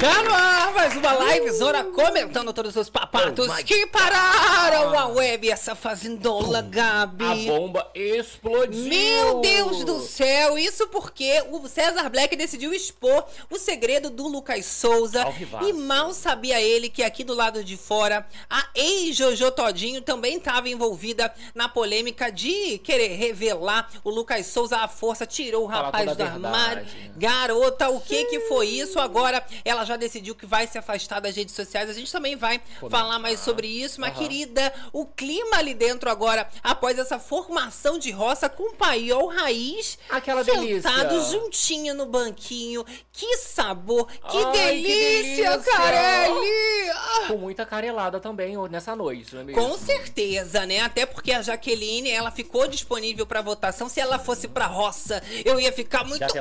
¡Calma! Mais uma live zona comentando todos os papatos Oh que pararam a web, essa fazendola, Gabi. A bomba explodiu. Meu Deus do céu, isso porque o César Black decidiu expor o segredo do Lucas Souza. E mal sabia ele que aqui do lado de fora, a ex-Jojo Todinho também estava envolvida na polêmica de querer revelar o Lucas Souza à força, tirou o rapaz do armário. Garota, o que que foi isso? Agora ela já decidiu que vai se afastar das redes sociais. A gente também vai falar mais sobre isso. Mas, querida, o clima ali dentro agora, após essa formação de roça com o paiol raiz, Aquela sentado delícia. juntinho no banquinho. Que sabor, que Ai, que delícia. Carelli! Com muita carelada também nessa noite, não é mesmo? Com certeza, né? Até porque a Jaqueline, ela ficou disponível para votação. Se ela fosse pra roça, eu ia ficar muito?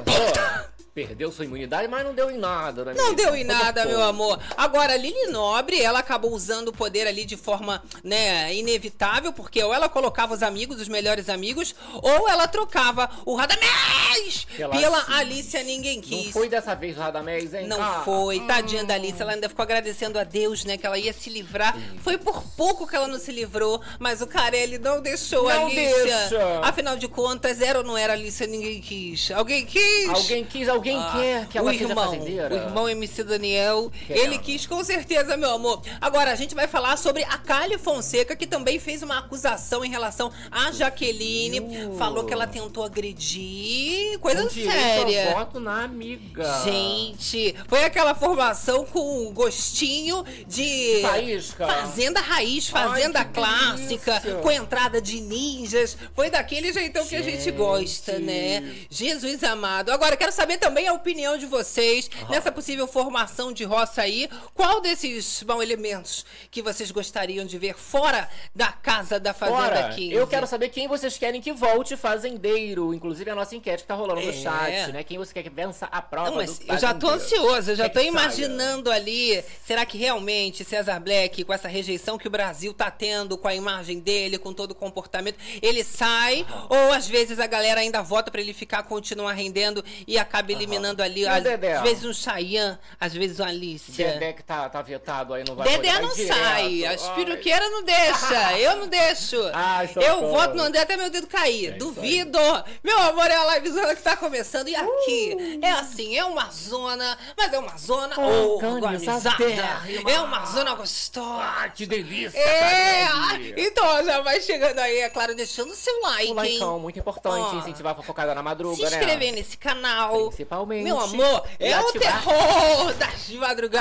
Perdeu sua imunidade, mas não deu em nada, né? Não mesmo? deu em Foi nada, meu amor. Agora, a Lili Nobre, ela acabou usando o poder ali de forma, né, inevitável, porque ou ela colocava os amigos, os melhores amigos, ou ela trocava o Radamés Pela pela. Alicia Ninguém Não Quis. foi dessa vez o Radamés, hein? Não Ah, foi, tadinha da Alice, ela ainda ficou agradecendo a Deus, né, que ela ia se livrar. Foi por pouco que ela não se livrou, mas o Carelli não deixou a Não Alicia. deixa. Afinal de contas, era ou não era a Alicia Ninguém Quis? Alguém quis? Alguém quis, alguém Ah, quer que ela o seja irmão, fazendeira? O irmão MC Daniel, Quer. ele quis com certeza, meu amor. Agora, a gente vai falar sobre a Kali Fonseca, que também fez uma acusação em relação a Jaqueline. Falou que ela tentou agredir. Coisa séria. voto na amiga. Gente, foi aquela formação com gostinho de Faísca. fazenda raiz, fazenda Ai, clássica, delícia. com entrada de ninjas. Foi daquele jeitão que a gente Gente. gosta, né? Jesus amado. Agora, quero saber também a opinião de vocês nessa possível formação de roça aí. Qual desses bom, elementos que vocês gostariam de ver fora da casa da Fazenda 15? eu quero saber quem vocês querem que volte fazendeiro. Inclusive a nossa enquete que tá rolando É. no chat, né? Quem você quer que vença a prova Não, mas eu já tô ansiosa, eu já Quer tô que imaginando ali. Será que realmente César Black, com essa rejeição que o Brasil tá tendo com a imagem dele, com todo o comportamento, ele sai? Ou às vezes a galera ainda vota pra ele ficar, continuar rendendo e acaba eliminando ali, E o às, às vezes um Chayanne, às vezes um Alicia. Dedé que tá, tá vetado aí, não vai Dedé não vai direto. sai, as Ai. piroqueiras não deixa, eu não deixo. Ai, eu voto no André até meu dedo cair, É duvido. Meu amor, é a livezona que tá começando e aqui Uh. é assim, é uma zona, mas é uma zona Organizada. organizada, é uma zona gostosa. Ah, que delícia! É, Carelli. então já vai chegando aí, é claro, deixando o seu like, O likeão, muito importante, Ó. incentivar a fofocada na madruga, Se né? inscrever nesse canal. Principalmente. Meu amor, é o terror das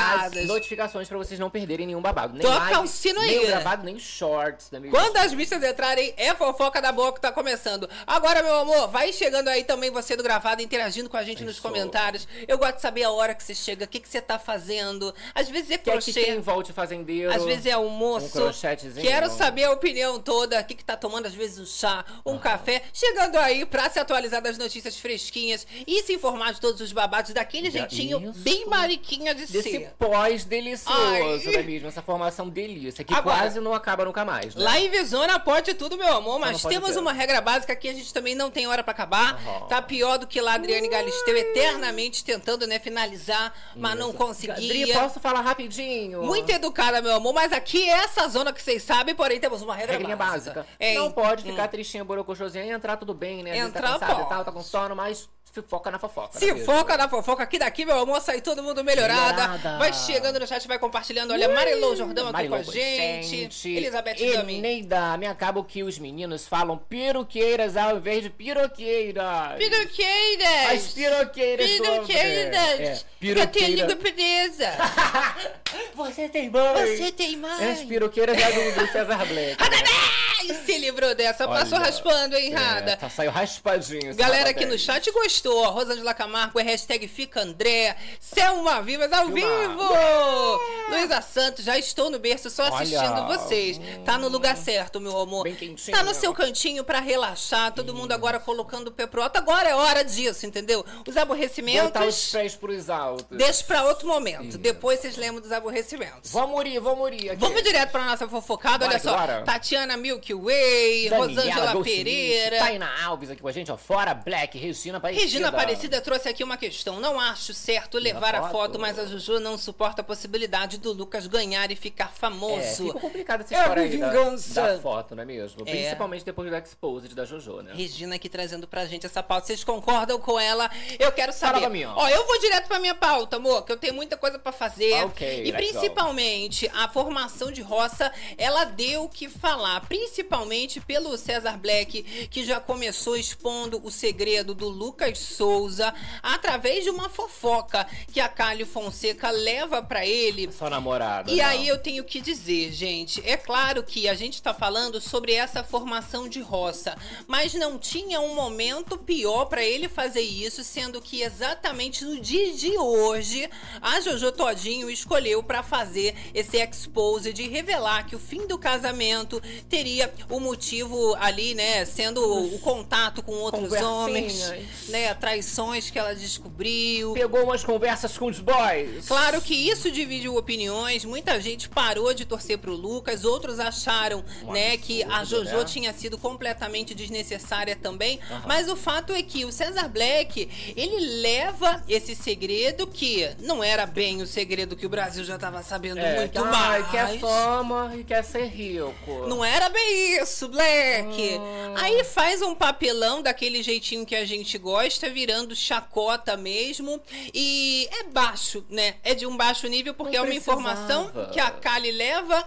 As notificações pra vocês não perderem nenhum babado. Nem Toca live, o sino nem aí. o gravado, nem shorts. Né, amigo? Quando as bichas entrarem, é fofoca da boa que tá começando. Agora, meu amor, vai chegando aí também você do gravado, interagindo com a gente nos Isso. comentários. Eu gosto de saber a hora que você chega, o que, que você tá fazendo. Às vezes é Quer que crochê. quem volte fazendeiro? Às vezes é almoço. Um crochetezinho. Quero saber a opinião toda. O que, que tá tomando, às vezes, um chá, um café. Chegando aí pra se atualizar das notícias fresquinhas e se informar de todos os babados daquele Já- jeitinho isso. bem mariquinha de Desse ser. Pós delicioso, Ai. né mesmo? Essa formação delícia, que Agora- quase não acaba nunca mais, né? Live Zona pode tudo, meu amor, mas não temos ter. uma regra básica que a gente também não tem hora pra acabar. Aham. Tá pior do que lá Adriane Galisteu, eternamente tentando, né, finalizar, mas não Dri, conseguia. posso falar rapidinho? Muito educada, meu amor, mas aqui é essa zona que vocês sabem, porém temos uma regra Regrinha básica. básica. É, não hum. pode ficar tristinha, borocochosinha e entrar tudo bem, né? Vezes Entrar tá cansado pode. e tal, tá com sono, mas foca na fofoca. Se né mesmo? foca na fofoca aqui daqui, meu amor, sai todo mundo melhorada. Melhorada. Vai chegando no chat, vai compartilhando. Olha, Marilou Jordão aqui Marilou com a gente. gente. Elizabeth Dami. Eneida, me acaba que os meninos falam piroqueiras ao invés de piroqueiras. Piroqueiras! As piroqueiras. Piroqueiras! É, Porque eu tenho língua presa. Você tem mãe. Você tem mais. As piroqueiras é do, do César Black. Ai, se livrou dessa. Passou Olha, raspando, hein, É, Rada? tá, saiu raspadinho. Galera aqui no aí. chat gostou. Ó. Rosângela Camargo é hashtag Fica André. Selma Vivas ao Filma. vivo. Luísa Santos, já estou no berço só Olha. assistindo vocês. Tá no lugar certo, meu amor. Bem quentinho. Tá no seu cantinho pra relaxar. Todo mundo agora colocando o pé pro alto. Agora é hora disso, entendeu? Os Botar os aborrecimentos. pés pros altos. Deixa pra outro momento. Depois vocês lembram dos aborrecimentos. Vamos ir, vamos ir. Aqui. Vamos direto pra nossa fofocada, olha só. bora. Tatiana Milky Way, Daniela Rosângela Pereira. Taina Alves aqui com a gente, ó. Fora Black, Regina Aparecida. Regina Aparecida trouxe aqui uma questão. Não acho certo levar a foto. mas a Juju não suporta a possibilidade do Lucas ganhar e ficar É, famoso. ficou complicada essa É história a aí da, vingança. da foto, não é mesmo? É. Principalmente depois do Exposed da Jojo, né? Regina aqui trazendo pra gente essa pauta. Vocês concordam com ela? Eu quero saber. pra mim, ó. ó. eu vou direto pra minha pauta, amor, que eu tenho muita coisa pra fazer. Ok, e principalmente a formação de roça, ela deu o que falar, principalmente pelo César Black, que já começou expondo o segredo do Lucas Souza através de uma fofoca que a Cálio Fonseca leva pra ele Só namorada. e não. aí eu tenho que dizer, gente, é claro que a gente tá falando sobre essa formação de roça, mas não tinha um momento pior pra ele fazer isso, sendo que exatamente no dia de hoje a Jojo Todinho escolheu pra fazer esse expose de revelar que o fim do casamento teria o motivo ali, né, sendo o contato com outros homens, Conversinhas. Traições que ela descobriu. Pegou umas conversas com os boys. Claro que isso dividiu opiniões, muita gente parou de torcer pro Lucas, outros acharam, Um né, que a Jojo né? tinha sido completamente desnecessária também, mas o fato é que o César Black, ele leva esse segredo que não era bem o segredo que o Brasil já tava sabendo É, muito que, ai, mais. quer fama e quer ser rico. Não era bem isso, Black. Hum. Aí faz um papelão daquele jeitinho que a gente gosta, virando chacota mesmo. E é baixo, né? É de um baixo nível, porque é uma informação que a Kali leva.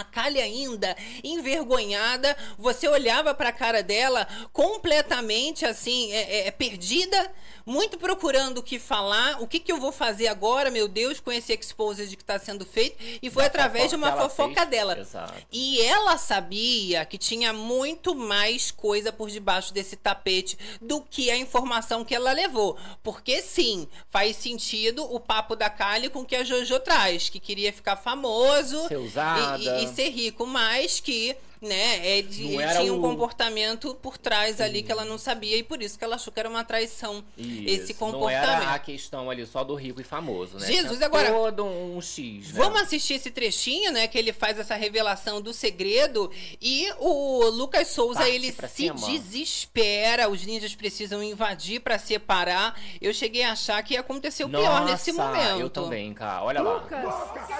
A Kali ainda envergonhada, você olhava pra cara dela completamente assim, é, é, é perdida, muito procurando o que falar, o que, que eu vou fazer agora, meu Deus, com esse exposed que tá sendo feito, e foi Da através de uma fofoca fez. dela. Exato. E ela sabia que tinha muito mais coisa por debaixo desse tapete do que a informação que ela levou. Porque sim, faz sentido o papo da Kali com que a Jojo traz, que queria ficar famoso Ser usada. e, e- ser rico, mas que né, tinha um o- comportamento por trás ali que ela não sabia e por isso que ela achou que era uma traição esse Isso, comportamento. Não era a questão ali só do rico e famoso, né? Jesus, Tinha agora- Todo um X, né? Vamos assistir esse trechinho, né? Que ele faz essa revelação do segredo. E o Lucas Souza, Parte ele se cima. desespera. Os ninjas precisam invadir pra separar. Eu cheguei a achar que ia acontecer o pior Nossa, nesse momento. eu também, cara. Olha lá. Lucas,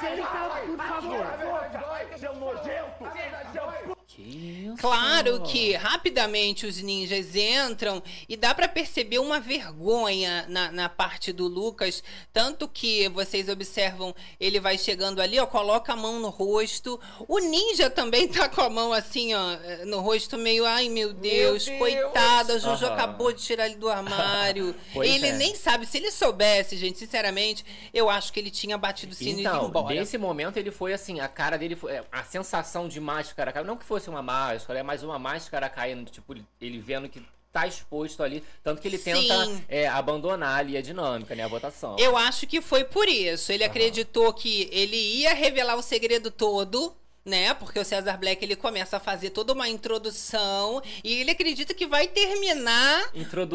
senta, por favor. Que isso? Claro que rapidamente os ninjas entram e dá pra perceber uma vergonha na, na parte do Lucas. Tanto que vocês observam, ele vai chegando ali, ó, coloca a mão no rosto. O ninja também tá com a mão assim, ó, no rosto, meio, ai meu Deus, Deus. coitada, a Jojo Aham. acabou de tirar ele do armário. Ele é. nem sabe, se ele soubesse, gente, sinceramente, eu acho que ele tinha batido o sino e ido Então, embora. nesse momento ele foi assim, a cara dele foi. é, A sensação de máscara. Não que fosse uma máscara, é mais uma máscara caindo, tipo, ele vendo que tá exposto ali. Tanto que ele Sim. tenta é, abandonar ali a dinâmica, né? A votação. Eu acho que foi por isso. Ele acreditou que ele ia revelar o segredo todo. Né? Porque o César Black ele começa a fazer toda uma introdução e ele acredita que vai terminar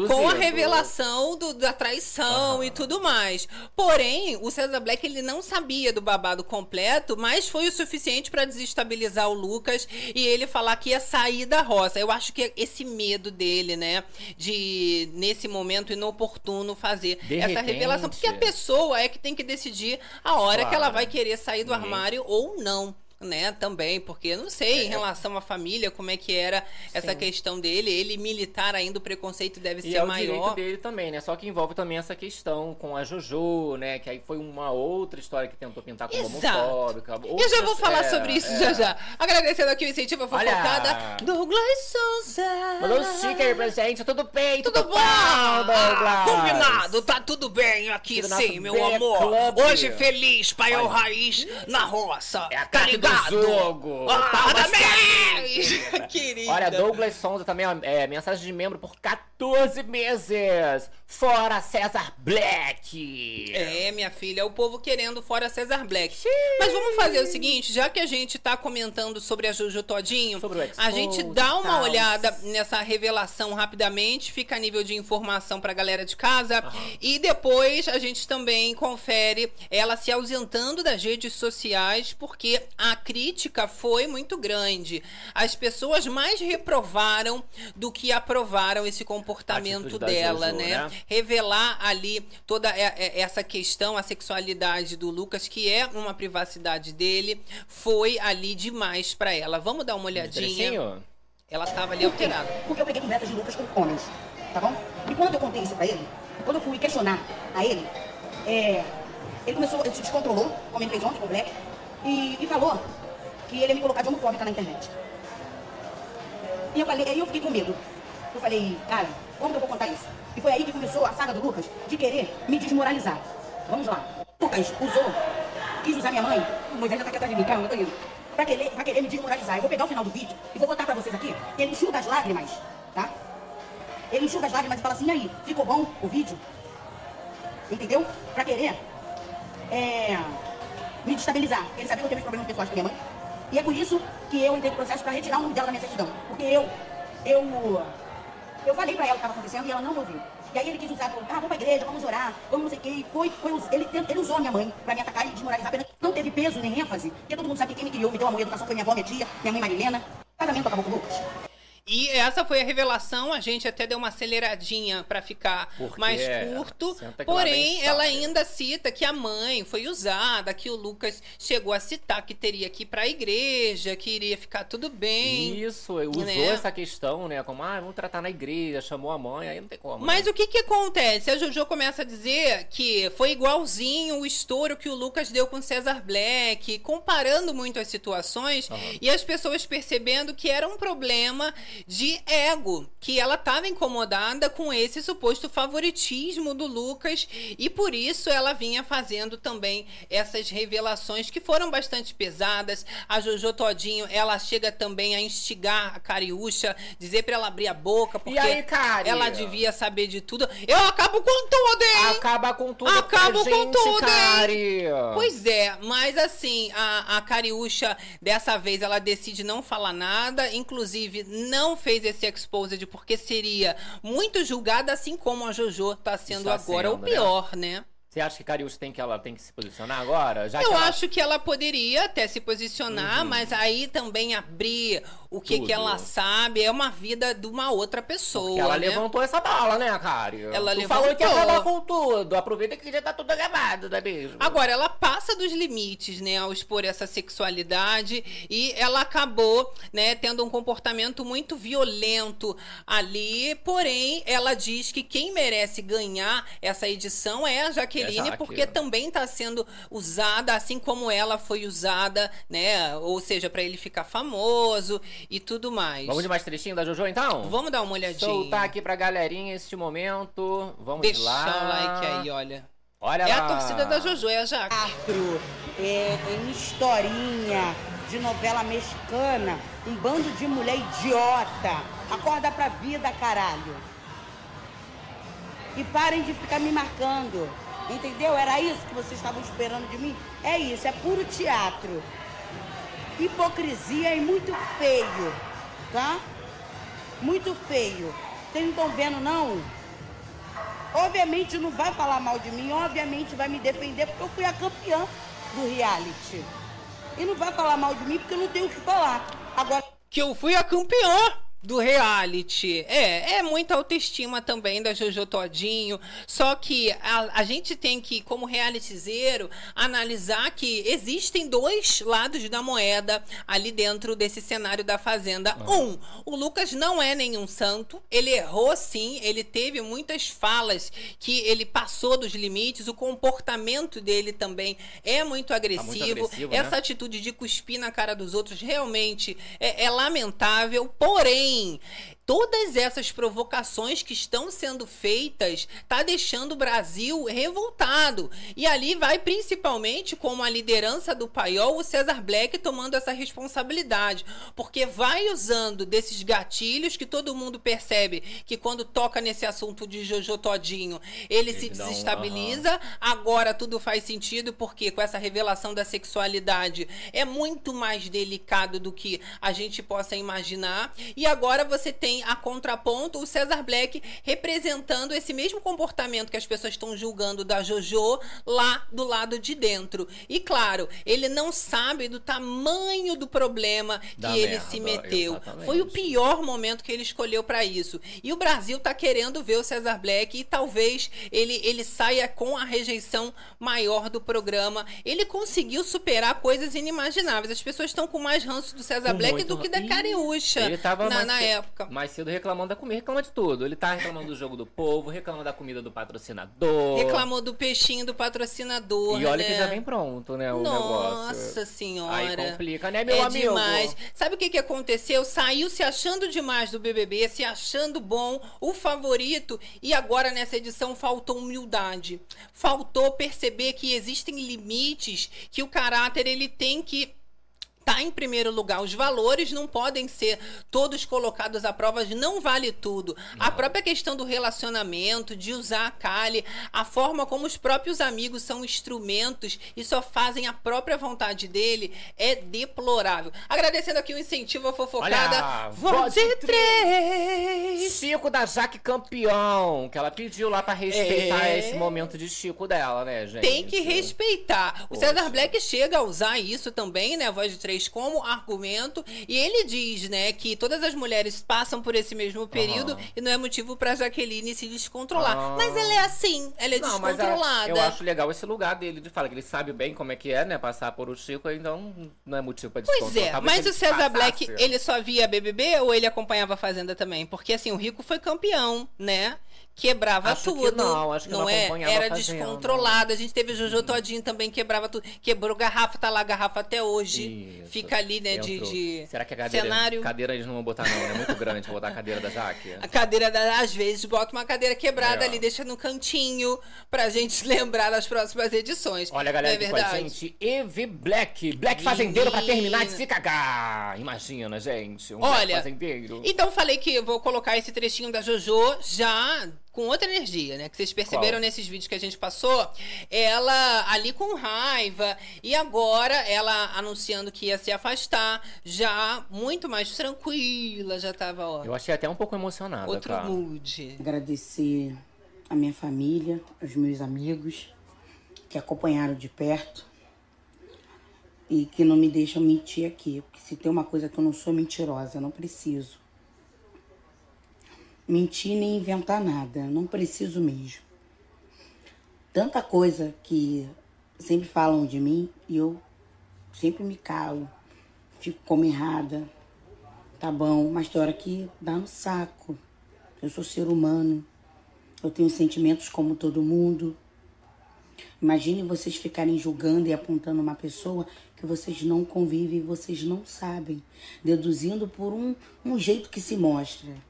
com a revelação do- da traição Aham. e tudo mais. Porém, o César Black ele não sabia do babado completo, mas foi o suficiente para desestabilizar o Lucas e ele falar que ia sair da roça. Eu acho que esse medo dele, né, de nesse momento inoportuno fazer De essa repente. revelação, porque a pessoa é que tem que decidir a hora que ela Claro. vai querer sair do Ninguém- armário ou não. Né, também, porque eu não sei em relação à família como é que era essa É. Sim. questão dele. Ele militar ainda, o preconceito deve E ser é o maior. direito dele também, né? Só que envolve também essa questão com a Jojo, né? Que aí foi uma outra história que tentou pintar como Exato. homofóbica. Eu já vou falar é, sobre isso é. já já. Agradecendo aqui o incentivo fofocada. Douglas Souza. Mandou um sticker pra gente, tudo bem, Tudo tudo, bom? bom, Douglas? Combinado, tá tudo bem aqui Aqui do sim, meu amor. Club. Hoje feliz, pai Olha. raiz na roça. É a tá ligado? Ousado. jogo. Ah, parabéns, querida. Olha, Douglas Sonza também, é, mensagem de membro por 14 meses. Fora César Black. É, minha filha, o povo querendo fora Cesar Black. Mas vamos fazer o seguinte, já que a gente tá comentando sobre a Jojo Todinho, a gente dá uma olhada nessa revelação rapidamente, fica a nível de informação pra galera de casa, e depois a gente também confere ela se ausentando das redes sociais, porque a crítica foi muito grande. As pessoas mais reprovaram do que aprovaram esse comportamento dela, Jojo, né? né? revelar ali toda essa questão, a sexualidade do Lucas, que é uma privacidade dele, foi ali demais pra ela. Vamos dar uma olhadinha. Ela tava ali alterada. Porque eu peguei conversas de Lucas com homens, tá bom? E quando eu contei isso pra ele, quando eu fui questionar a ele, é, ele começou, ele se descontrolou, como ele fez ontem com o Black, e, e falou que ele ia me colocar de homofóbica na internet. E eu falei, aí eu fiquei com medo. Eu falei, cara, como que eu vou contar isso? E foi aí que começou a saga do Lucas de querer me desmoralizar. Vamos lá. Lucas usou, quis usar minha mãe, o Moisés já tá aqui atrás de mim, calma, eu tô indo. Pra querer, pra querer me desmoralizar. Eu vou pegar o final do vídeo e vou botar pra vocês aqui. Ele enxuga as lágrimas, tá? Ele enxuga as lágrimas e fala assim, aí, ficou bom o vídeo? Entendeu? Pra querer é, me destabilizar. Ele sabia que eu tenho problemas pessoais com minha mãe. E é por isso que eu entrei no processo pra retirar o nome dela da minha certidão. Porque eu, eu, eu falei pra ela o que estava acontecendo e ela não me ouviu. E aí ele quis usar, ah, vamos pra igreja, vamos orar, vamos não sei o quê. Foi, foi, ele, ele usou a minha mãe pra me atacar e desmoralizar. Apenas não teve peso nem ênfase. Porque todo mundo sabe que quem me criou, me deu amor e educação foi minha avó, minha tia, minha mãe Marilena. O casamento acabou com o Lucas. E essa foi a revelação, a gente até deu uma aceleradinha pra ficar Porque mais é, curto. vem Porém, ela ainda cita que a mãe foi usada, que o Lucas chegou a citar que teria que ir pra igreja, que iria ficar tudo bem. Isso, usou Né? essa questão, né? Como, ah, vamos tratar na igreja, chamou a mãe, aí não tem como. Mas né? o que que acontece? A Jojo começa a dizer que foi igualzinho o estouro que o Lucas deu com Cesar Black, comparando muito as situações e as pessoas percebendo que era um problema de ego, que ela estava incomodada com esse suposto favoritismo do Lucas e por isso ela vinha fazendo também essas revelações que foram bastante pesadas. A Jojo Todinho, ela chega também a instigar a Cariúcha, dizer pra ela abrir a boca, porque aí, ela devia saber de tudo. Eu acabo com tudo, hein? Acaba com tudo Acabo com tudo, hein? Pois é, mas assim, a, a Cariúcha, dessa vez, ela decide não falar nada, inclusive não fez esse exposed porque seria muito julgada, assim como a Jojo tá sendo Está agora, sendo, o pior, né? Você acha que Cariúcha tem que, ela tem que se posicionar agora? Já Eu ela- acho que ela poderia até se posicionar, mas aí também abrir o que, que Uhum. Ela sabe é uma vida de uma outra pessoa. Porque ela né? levantou essa bala, né, Cari? Ela tu falou que ia levantou. acabar com tudo. Aproveita que já tá tudo gravado, não é mesmo? Agora, ela passa dos limites, né, ao expor essa sexualidade e ela acabou, né, tendo um comportamento muito violento ali. Porém, ela diz que quem merece ganhar essa edição é a Jaqueline, É Jaque. porque também está sendo usada, assim como ela foi usada, né, ou seja, para ele ficar famoso e tudo mais. Vamos de mais trechinho da Jojo, então? Vamos dar uma olhadinha. Soltar aqui pra galerinha este momento. Vamos Deixa lá. o like aí, olha. Olha É lá. a torcida da Jojo, é a Jaque. teatro, é, em historinha de novela mexicana, um bando de mulher idiota. Acorda pra vida, caralho. E parem de ficar me marcando. Entendeu? Era isso que vocês estavam esperando de mim? É isso, é puro teatro. Hipocrisia e muito feio, tá? Muito feio. Vocês não estão vendo, não? Obviamente não vai falar mal de mim, obviamente vai me defender, porque eu fui a campeã do reality. E não vai falar mal de mim porque eu não tenho o que falar. Agora, que eu fui a campeã do reality. É, é muita autoestima também da Jojo Todinho. Só que a, a gente tem que, como realityzeiro, analisar que existem dois lados da moeda ali dentro desse cenário da Fazenda. Um, o Lucas não é nenhum santo. Ele errou sim, ele teve muitas falas que ele passou dos limites. O comportamento dele também é muito agressivo. agressivo, né? Essa atitude de cuspir na cara dos outros realmente é, é lamentável, porém. thing. Todas essas provocações que estão sendo feitas tá deixando o Brasil revoltado. E ali vai principalmente como a liderança do paiol, o César Black tomando essa responsabilidade, porque vai usando desses gatilhos que todo mundo percebe que quando toca nesse assunto de Jojo Todinho, ele, se dá um- desestabiliza. Agora tudo faz sentido porque com essa revelação da sexualidade é muito mais delicado do que a gente possa imaginar. E agora você tem a contraponto o César Black representando esse mesmo comportamento que as pessoas estão julgando da JoJo lá do lado de dentro. E claro, ele não sabe do tamanho do problema que Da ele merda, se meteu. exatamente. Foi o pior momento que ele escolheu para isso. E o Brasil tá querendo ver o César Black e talvez ele, ele saia com a rejeição maior do programa. Ele conseguiu superar coisas inimagináveis. As pessoas estão com mais ranço do César Black muito do que da Cariúcha Ele na, mais na época. Mais cedo reclamando da comida, reclama de tudo. Ele tá reclamando do jogo do povo, reclama da comida do patrocinador. Reclamou do peixinho do patrocinador. E olha né? que já vem pronto, né, o Nossa negócio. senhora. Aí complica, né, meu é amigo? demais. Sabe o que, que aconteceu? Saiu se achando demais do BBB, se achando bom, o favorito, e agora nessa edição faltou humildade. Faltou perceber que existem limites, que o caráter ele tem que tá em primeiro lugar. Os valores não podem ser todos colocados à prova, não vale tudo. A própria questão do relacionamento, de usar a Kali, a forma como os próprios amigos são instrumentos e só fazem a própria vontade dele é deplorável. Agradecendo aqui o incentivo à fofocada. Voz de três. Chico da Jaque campeão, que ela pediu lá pra respeitar É. esse momento de Chico dela, né, gente? Tem que respeitar. O Poxa. César Black chega a usar isso também, né, voz de três, como argumento. E ele diz, né, que todas as mulheres passam por esse mesmo período Aham. e não é motivo pra Jaqueline se descontrolar. Ah. Mas ela é assim, ela é Não, mas a- descontrolada. eu acho legal esse lugar dele de falar que ele sabe bem como é que é, né? Passar por o Chico, então não é motivo pra Pois descontrolar. é, Talvez mas o César passasse. Black, ele só via BBB ou ele acompanhava a Fazenda também? Porque assim, o Rico foi campeão, né? Quebrava Acho que tudo. não, acho que não é? acompanhava Era a Fazenda. descontrolado. A gente teve Jojo Todinho também, quebrava tudo. Quebrou garrafa, tá lá garrafa até hoje. Isso. Fica ali, né, de, de Será que a cadeira, cenário. cadeira eles não vão botar, não? É muito grande pra botar a cadeira da Jaque. A cadeira, da, às vezes, bota uma cadeira quebrada É. ali, deixa no cantinho pra gente lembrar das próximas edições. Olha, galera, Não é aqui com a verdade? gente, Evi Black. Black Fazendeiro pra terminar de se cagar. Imagina, gente. Um Olha, Fazendeiro. Então falei que eu vou colocar esse trechinho da JoJo já com outra energia, né? Que vocês perceberam Qual? nesses vídeos que a gente passou. Ela ali com raiva e agora ela anunciando que ia se afastar, já muito mais tranquila, já tava, ó, Eu achei até um pouco emocionada, outro tá? mood. Agradecer a minha família, aos meus amigos que acompanharam de perto e que não me deixam mentir aqui. Porque se tem uma coisa que eu não sou mentirosa, eu não preciso mentir nem inventar nada, não preciso mesmo. Tanta coisa que sempre falam de mim e eu sempre me calo, fico como errada. Tá bom, mas tem hora que dá no saco. Eu sou ser humano. Eu tenho sentimentos como todo mundo. Imagine vocês ficarem julgando e apontando uma pessoa que vocês não convivem e vocês não sabem, deduzindo por um, um jeito que se mostra.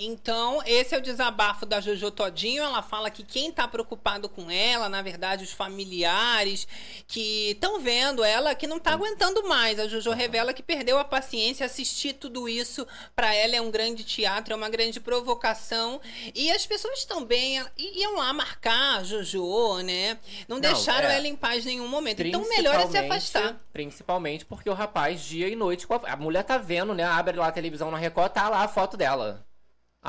Então, esse é o desabafo da Jojo Todinho. Ela fala que quem tá preocupado com ela, na verdade, os familiares que estão vendo ela, que não tá aguentando mais. A Jojo revela que perdeu a paciência. Assistir tudo isso para ela é um grande teatro, é uma grande provocação. E as pessoas também iam lá marcar a Jojo, né? Não, Não, deixaram é. ela em paz em nenhum momento. Então, melhor é se afastar. Principalmente porque o rapaz, dia e noite, a... a mulher tá vendo, né? Abre lá a televisão na Record, tá lá a foto dela.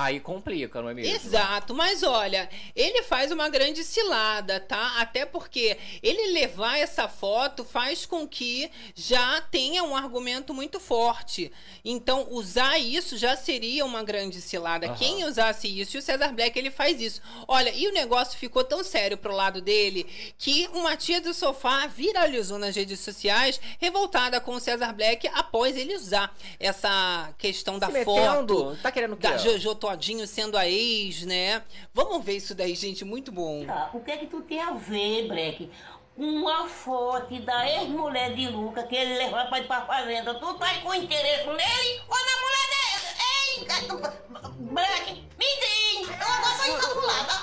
Aí complica, não é mesmo? Exato, mas olha, ele faz uma grande cilada, tá? Até porque ele levar essa foto faz com que já tenha um argumento muito forte. Então, usar isso já seria uma grande cilada. Aham. Quem usasse isso, e o César Black, ele faz isso. Olha, e o negócio ficou tão sério pro lado dele que uma tia do sofá viralizou nas redes sociais, revoltada com o César Black após ele usar essa questão da Se foto metendo, tá querendo o quê? da Jojo Todinho sendo a ex, né? Vamos ver isso daí, gente, muito bom. Tá, o que é que tu tem a ver, Breck? Com uma foto da ex-mulher de Luca que ele levou pra ir pra fazenda. Tu tá com interesse nele ou na mulher dele? Hein? Black, me diz! Eu agora tô encabulada.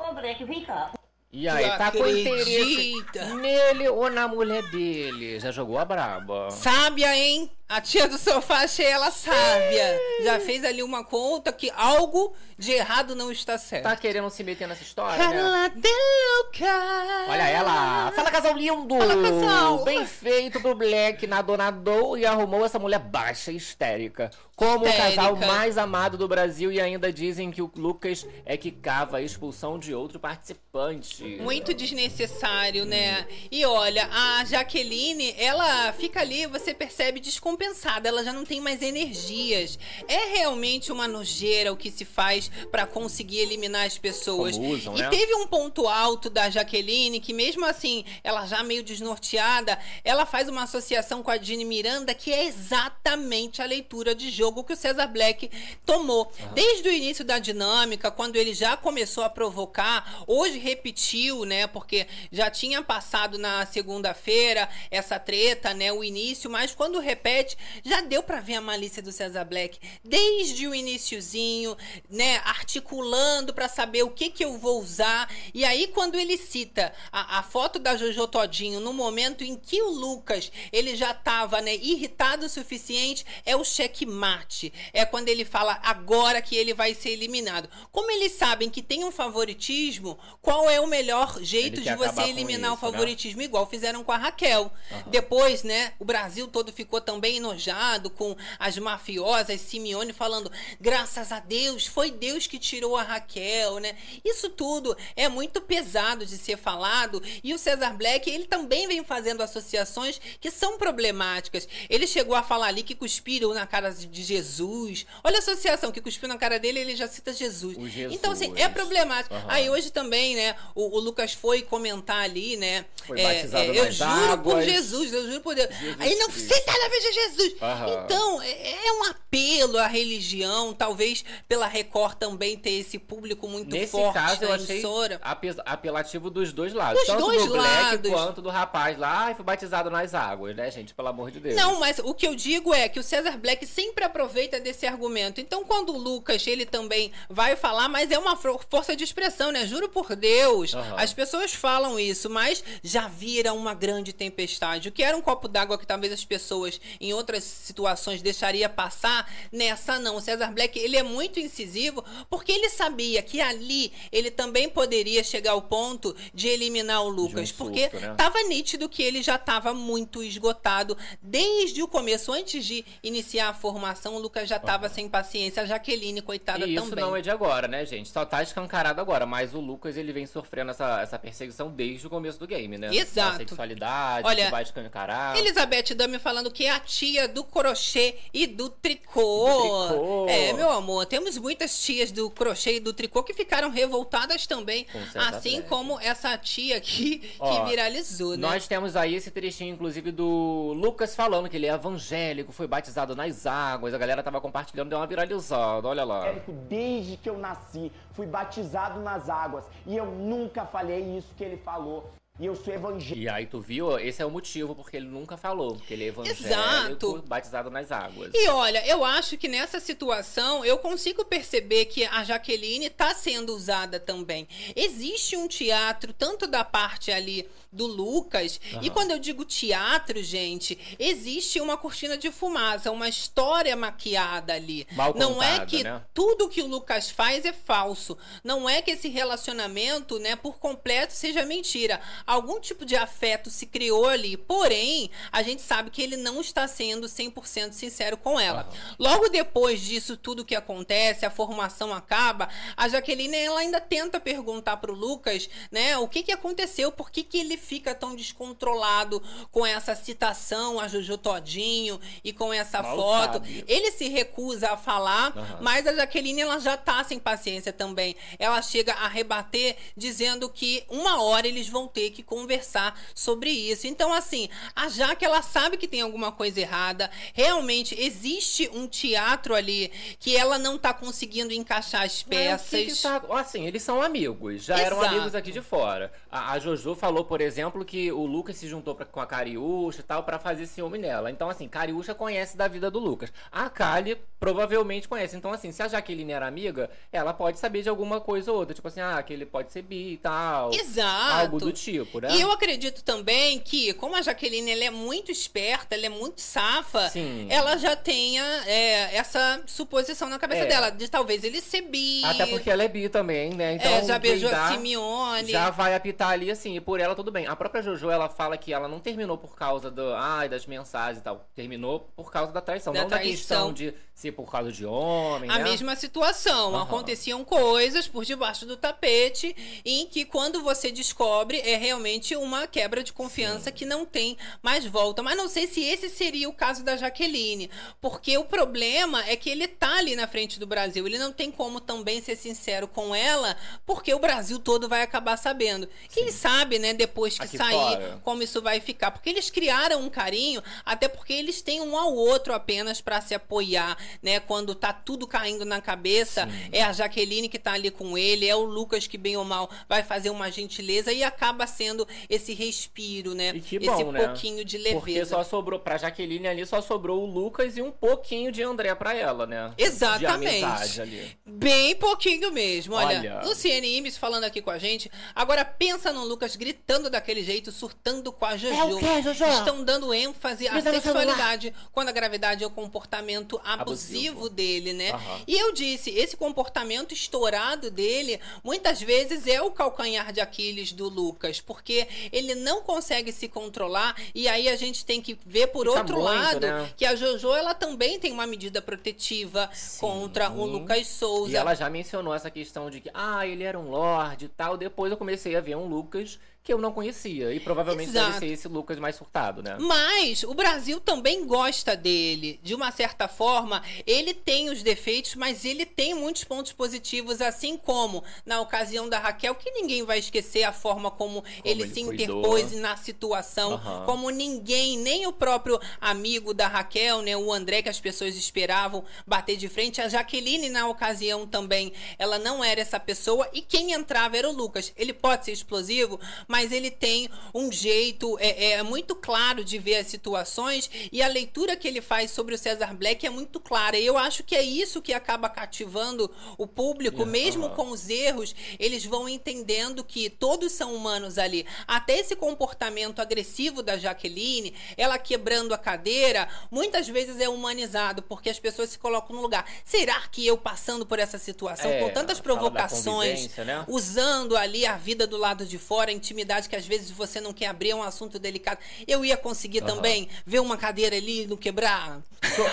Ô, Black, vem cá. E aí, Tu tá com interesse acredita? nele ou na mulher dele? Já jogou a braba? Sábia, hein? A tia do sofá achei ela sábia. Já fez ali uma conta que algo de errado não está certo. Tá querendo se meter nessa história, né? Ela de louca. Olha ela! Fala, casal lindo! Fala, casal! Bem feito pro Black, nadou, nadou e arrumou essa mulher baixa e histérica. Como o Histérica. casal mais amado do Brasil e ainda dizem que o Lucas é que cava a expulsão de outro participante. Muito desnecessário, né? E olha, a Jaqueline, ela fica ali, você percebe, descompensada. Ela já não tem mais energias. É realmente uma nojeira o que se faz pra conseguir eliminar as pessoas. Como usam, e né? teve um ponto alto da Jaqueline, que mesmo assim, ela já meio desnorteada, ela faz uma associação com a Dini Miranda, que é exatamente a leitura de jogo que o Cesar Black tomou. Desde o início da dinâmica, quando ele já começou a provocar, hoje repetiu, né? Porque já tinha passado na segunda-feira essa treta, né? O início, mas quando repete, já deu pra ver a malícia do Cesar Black. Desde o iniciozinho, né? Articulando pra saber o que que eu vou usar. E aí, quando ele cita a, a foto da Jojo Todinho no momento em que o Lucas, ele já tava, né? Irritado o suficiente, é o checkmate. É quando ele fala agora que ele vai ser eliminado. Como eles sabem que tem um favoritismo, qual é o melhor jeito de você eliminar isso, o né? favoritismo? Igual fizeram com a Raquel. Depois, né, o Brasil todo ficou também enojado com as mafiosas, Simeone falando, graças a Deus, foi Deus que tirou a Raquel, né? Isso tudo é muito pesado de ser falado e o Cesar Black, ele também vem fazendo associações que são problemáticas. Ele chegou a falar ali que cuspiram na cara de Jesus. Olha a associação, que cuspiu na cara dele, ele já cita Jesus. Jesus. Então, assim, é problemático. Aham. Aí hoje também, né, o, o Lucas foi comentar ali, né? Foi é, batizado é, eu juro por. Jesus, eu juro por Deus. Jesus Aí não Cristo. senta na vez de Jesus. Aham. Então, é, é um apelo à religião, talvez pela Record também ter esse público muito Nesse forte caso, eu achei emissora. ape- apelativo dos dois lados. Dos Tanto dois do Black lados. quanto do rapaz lá. Ai, foi batizado nas águas, né, gente? Pelo amor de Deus. Não, mas o que eu digo é que o Cesar Black sempre aproveita desse argumento. Então, quando o Lucas, ele também vai falar, mas é uma for- força de expressão, né? Juro por Deus. Aham. As pessoas falam isso, mas já vira uma grande tempestade. O que era um copo d'água que talvez as pessoas em outras situações deixaria passar, nessa não. O Cesar Black, ele é muito incisivo porque ele sabia que ali ele também poderia chegar ao ponto de eliminar o Lucas, surto, porque né? tava nítido que ele já estava muito esgotado desde o começo, antes de iniciar a formação, o Lucas já estava sem paciência, a Jaqueline, coitada E isso também. não é de agora, né, gente? Só tá escancarado agora. Mas o Lucas, ele vem sofrendo essa, essa perseguição desde o começo do game, né? Exato. A sexualidade, Olha, que vai escancarar. Elizabeth Dami falando que é a tia do crochê e do tricô. Do tricô. É, meu amor, temos muitas tias do crochê e do tricô que ficaram revoltadas também. Assim como essa tia aqui Ó, que viralizou, né? Nós temos aí esse trechinho, inclusive, do Lucas falando que ele é evangélico, foi batizado nas águas. A galera tava compartilhando, deu uma viralizada. Olha lá. Érico, desde que eu nasci, fui batizado nas águas e eu nunca falei isso que ele falou. E eu sou evangélico. E aí, tu viu? Esse é o motivo porque ele nunca falou. Que ele é evangélico, Exato. batizado nas águas. E olha, eu acho que nessa situação eu consigo perceber que a Jaqueline está sendo usada também. Existe um teatro, tanto da parte ali do Lucas, e quando eu digo teatro, gente, existe uma cortina de fumaça, uma história maquiada ali. Mal Não é que né? tudo que o Lucas faz é falso. Não é que esse relacionamento, né, por completo seja mentira. Algum tipo de afeto se criou ali, porém, a gente sabe que ele não está sendo 100% sincero com ela. Logo depois disso tudo que acontece, a formação acaba, a Jaqueline ela ainda tenta perguntar pro Lucas, né, o que que aconteceu, por que que ele fica tão descontrolado com essa citação a Jojo Todinho e com essa Mal foto. sabe. Ele se recusa a falar, Aham. mas a Jaqueline ela já tá sem paciência também. Ela chega a rebater dizendo que uma hora eles vão ter que conversar sobre isso. Então, assim, a Jaque, ela sabe que tem alguma coisa errada. Realmente, existe um teatro ali que ela não tá conseguindo encaixar as Mas o que que peças. tá- Assim, eles são amigos, já eram Exato. amigos aqui de fora. A, a Jojo falou, por exemplo, que o Lucas se juntou pra- com a Cariúcha e tal pra fazer ciúme nela. Então, assim, Cariúcha conhece da vida do Lucas. A Kali provavelmente conhece. Então, assim, se a Jaqueline era amiga, ela pode saber de alguma coisa ou outra. Tipo assim, ah, que ele pode ser bi e tal. Exato. Algo do tipo, né? E eu acredito também que, como a Jaqueline ela é muito esperta, ela é muito safa, Sim. ela já tenha é, essa suposição na cabeça É. dela, de talvez ele ser bi. Até porque ela é bi também, né? Então, é, já beijou dá- a Simeone. Já vai apitar ali, assim, e por ela tudo bem. A própria Jojo, ela fala que ela não terminou por causa do, ai, das mensagens e tal. Terminou por causa da traição. Da não traição. da questão de ser por causa de homem, A né? mesma situação. Aham. Aconteciam coisas por debaixo do tapete em que, quando você descobre, é realmente uma quebra de confiança que não tem mais volta. Mas não sei se esse seria o caso da Jaqueline. Porque o problema é que ele tá ali na frente do Brasil. Ele não tem como também ser sincero com ela, porque o Brasil todo vai acabar sabendo. Quem sabe, né, depois que Aqui sair, fora. como isso vai ficar. Porque eles criaram um carinho, até porque eles têm um ao outro apenas para se apoiar, né? Quando tá tudo caindo na cabeça, é a Jaqueline que tá ali com ele, é o Lucas que bem ou mal vai fazer uma gentileza e acaba sendo esse respiro, né? E que esse bom, né? pouquinho de leveza. Porque só sobrou, pra Jaqueline ali, só sobrou o Lucas e um pouquinho de André pra ela, né? Exatamente. Bem pouquinho mesmo. Olha, Olha. Luciene Imes falando aqui com a gente. Agora pensa no Lucas gritando daquele jeito, surtando com a Jojo. É o quê, Jojo? Estão dando ênfase à Me meu sexualidade, quando a gravidade é o comportamento abusivo, Abusivo. dele, né? Aham. E eu disse, esse comportamento estourado dele, muitas vezes é o calcanhar de Aquiles do Lucas, porque ele não consegue se controlar e aí a gente tem que ver por outro muito, lado né? que a Jojo ela também tem uma medida protetiva contra o Lucas Souza. E ela já mencionou essa questão de que, ah, ele era um lorde e tal. Depois eu comecei a ver um Lucas que eu não conhecia. E provavelmente Exato. deve ser esse Lucas mais surtado, né? Mas o Brasil também gosta dele. De uma certa forma, ele tem os defeitos, mas ele tem muitos pontos positivos, assim como na ocasião da Raquel, que ninguém vai esquecer a forma como, ele, ele se cuidou. interpôs na situação, Aham. como ninguém, nem o próprio amigo da Raquel, né, o André, que as pessoas esperavam bater de frente, a Jaqueline na ocasião também, ela não era essa pessoa e quem entrava era o Lucas. Ele pode ser explosivo, mas ele tem um jeito é, é muito claro de ver as situações e a leitura que ele faz sobre o César Black é muito clara. E eu acho que é isso que acaba cativando o público, Aham. mesmo com os erros, eles vão entendendo que todos são humanos ali. Até esse comportamento agressivo da Jaqueline, ela quebrando a cadeira, muitas vezes é humanizado, porque as pessoas se colocam no lugar. Será que eu passando por essa situação, É, com tantas provocações, né? usando ali a vida do lado de fora, a intimidade que às vezes você não quer abrir, é um assunto delicado, eu ia conseguir Aham. também ver uma cadeira ali e não quebrar?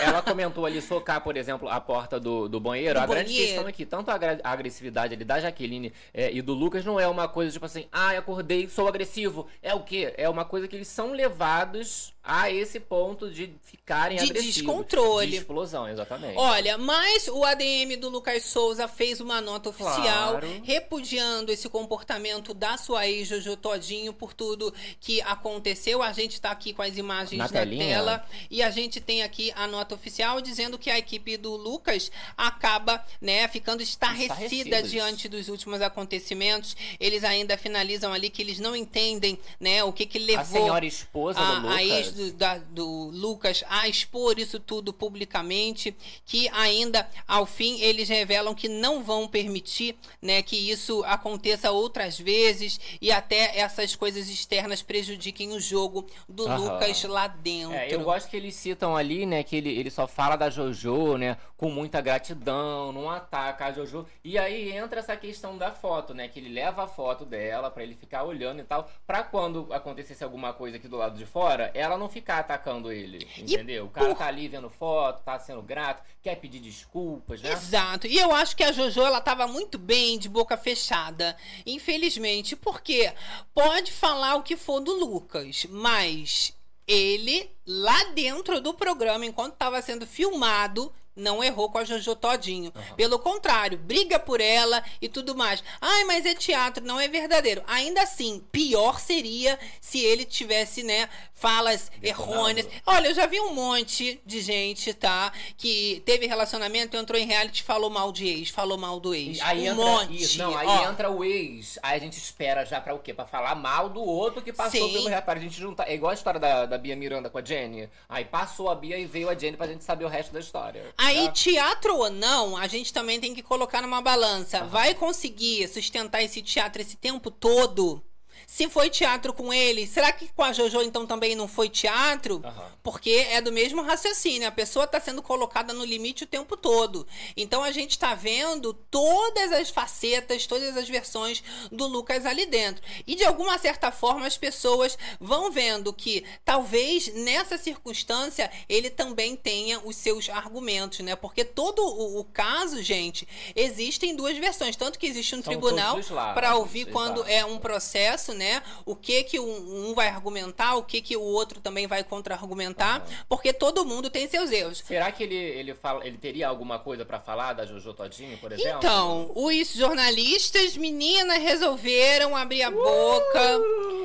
Ela comentou ali socar, por exemplo, a porta do, do banheiro. Do a grande banheiro. questão é que tanto a, a agressividade ali da Jaqueline é, e do Lucas não é uma coisa tipo assim, ah, acordei, sou agressivo. É o quê? É uma coisa que eles são levados a esse ponto de ficarem De agressivos. descontrole. De explosão, exatamente. Olha, mas o ADM do Lucas Souza fez uma nota oficial Claro. repudiando esse comportamento da sua ex Jojo Todinho por tudo que aconteceu. A gente tá aqui com as imagens Na na, tela e a gente tem aqui a nota oficial dizendo que a equipe do Lucas acaba, né, ficando estarrecida diante dos últimos acontecimentos. Eles ainda finalizam ali que eles não entendem, né, o que que levou a senhora esposa a, do Lucas. Do, da- do Lucas a expor isso tudo publicamente, que ainda ao fim eles revelam que não vão permitir, né, que isso aconteça outras vezes e até essas coisas externas prejudiquem o jogo do Aham. Lucas lá dentro. É, eu gosto que eles citam ali, né, que ele, ele só fala da Jojo, né, com muita gratidão, não ataca a Jojo. E aí entra essa questão da foto, né, que ele leva a foto dela pra ele ficar olhando e tal, pra quando acontecesse alguma coisa aqui do lado de fora, ela não ficar atacando ele, entendeu? O cara por- tá ali vendo foto, tá sendo grato, quer pedir desculpas, né? Exato. E eu acho que a Jojo ela tava muito bem de boca fechada, infelizmente, porque pode falar o que for do Lucas, mas ele lá dentro do programa, enquanto estava sendo filmado, não errou com a Jojo Todinho. Pelo contrário, briga por ela e tudo mais. Ai, mas é teatro, não é verdadeiro. Ainda assim, pior seria se ele tivesse, né, falas errôneas. Olha, eu já vi um monte de gente, tá, que teve relacionamento, entrou em reality, falou mal de ex, falou mal do ex. E aí um entra, monte. isso, não, aí Ó, entra o ex. Aí a gente espera já pra o quê? Pra falar mal do outro que passou Sim. pelo reparo. A gente junta. É igual a história da, da Bia Miranda com a Jenny. Aí passou a Bia e veio a Jenny pra gente saber o resto da história. Aí, teatro ou não, a gente também tem que colocar numa balança. Vai conseguir sustentar esse teatro esse tempo todo? Se foi teatro com ele, será que com a JoJo então também não foi teatro? Aham. Porque é do mesmo raciocínio. A pessoa está sendo colocada no limite o tempo todo. Então a gente está vendo todas as facetas, todas as versões do Lucas ali dentro. E de alguma certa forma as pessoas vão vendo que talvez nessa circunstância ele também tenha os seus argumentos, né? Porque todo o, o caso, gente, existem duas versões. Tanto que existe um São tribunal para ouvir quando é um processo, né? O que que um, um vai argumentar, o que que o outro também vai contra-argumentar, porque todo mundo tem seus erros. Será que ele, ele, fala, ele teria alguma coisa pra falar da Jojo Todinho, por exemplo? Então, os jornalistas, meninas, resolveram abrir a boca.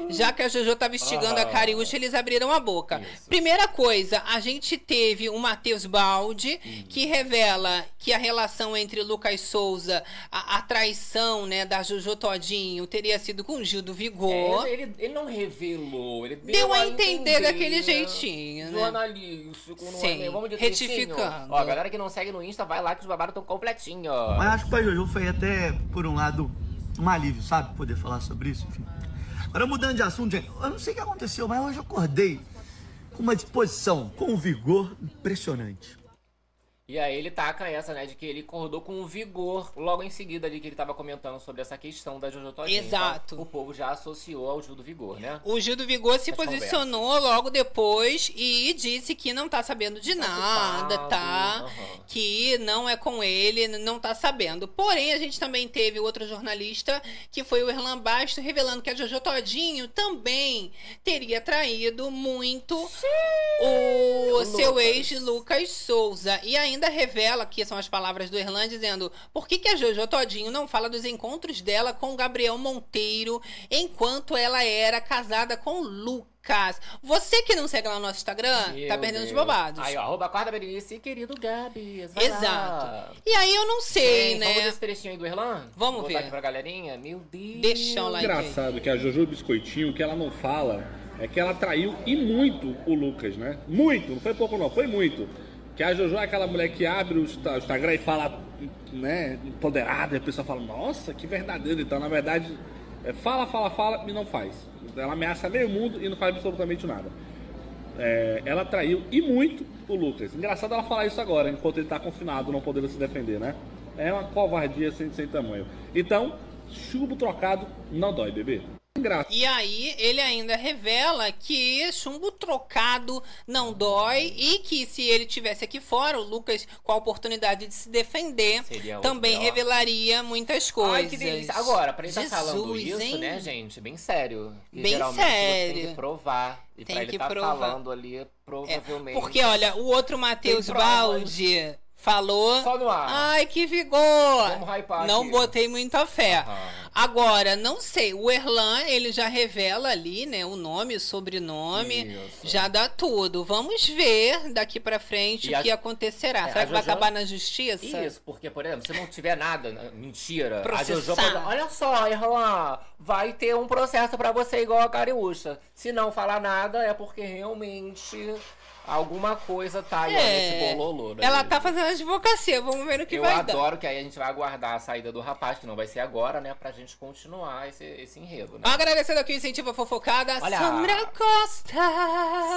Já que a Jojo tava instigando a Ah. Cariúcha, eles abriram a boca. Isso. Primeira coisa, a gente teve o Matheus Baldi, que revela que a relação entre Lucas Souza, a, a traição né, da Jojo Todinho, teria sido com Gil do Vigor. É, ele, ele não revelou, ele deu, Deu a entender daquele jeitinho, né? Jornalístico, não Sim, é? Vamos de retificando. Ó, a galera que não segue no Insta, vai lá que os babados estão completinhos. Mas acho que pra Jojo foi até, por um lado, um alívio, sabe? Poder falar sobre isso, enfim. Agora, mudando de assunto, gente, eu não sei o que aconteceu, mas hoje eu acordei com uma disposição, com um vigor impressionante. E aí ele taca essa, né, de que ele acordou com vigor logo em seguida ali que ele tava comentando sobre essa questão da Jojo Todinho. Exato. Então, o povo já associou ao Gil do Vigor, né? O Gil do Vigor se As posicionou logo depois e disse que não tá sabendo de nada, culpado, tá? aham. Que não é com ele, não tá sabendo. Porém, a gente também teve outro jornalista, que foi o Erlan Basto, revelando que a Jojo Todinho também teria traído muito o seu Lucas. ex Lucas Souza. E ainda revela, que são as palavras do Erlan, dizendo por que, que a Jojo Todinho não fala dos encontros dela com o Gabriel Monteiro enquanto ela era casada com o Lucas. Você que não segue lá no nosso Instagram, Meu tá perdendo os Deus. bobados. Aí, ó, arroba quarta Berenice, querido Gabi. vai lá. Exato. E aí eu não sei, né? Vamos desse trechinho aí do Erlan? Vamos Vou ver. aqui pra galerinha. Meu Deus. Deixa um like aí. engraçado que a Jojo Biscoitinho, o que ela não fala, é que ela traiu e muito o Lucas, né? Muito, não foi pouco não, foi muito. Que a Jojo é aquela mulher que abre o Insta- o Instagram e fala, né, empoderada, e a pessoa fala, nossa, que verdadeiro. Então, na verdade, é fala, fala, fala e não faz. Ela ameaça meio mundo e não faz absolutamente nada. É, ela traiu e muito o Lucas. Engraçado ela falar isso agora, enquanto ele tá confinado, não podendo se defender, né? É uma covardia sem, sem tamanho. Então, chumbo trocado não dói, bebê. E aí ele ainda revela que chumbo trocado não dói e que se ele tivesse aqui fora, o Lucas com a oportunidade de se defender, também pior. revelaria muitas coisas. Ai, que delícia. Agora, pra ele estar falando Jesus, isso, hein? né, gente? Bem sério. E Bem Você tem sério. que provar. E Tem pra ele que estar provar. falando ali, É, provavelmente. porque, olha, o outro Matheus. Baldi falou. Só no ar. Ai, que vigor! Vamos hypar Não aqui. botei muita fé. Aham. Agora, não sei, o Erlan, ele já revela ali, né, o nome, o sobrenome, Isso. já dá tudo. Vamos ver daqui pra frente E o a- que acontecerá. É, Será que vai Jojo- acabar na justiça? Isso, porque, por exemplo, se não tiver nada, né, mentira, Processar. a Jojo pode, olha só, Erlan, vai ter um processo pra você igual a Cariúcha. Se não falar nada, é porque realmente alguma coisa tá aí ó, nesse bololô. né, Ela tá fazendo advocacia, vamos ver o que Eu vai dar. adoro que aí a gente vai aguardar a saída do rapaz, que não vai ser agora, né? Pra gente continuar esse, esse enredo, né? Agradecendo aqui o incentivo fofocada, Olha. Sandra Costa.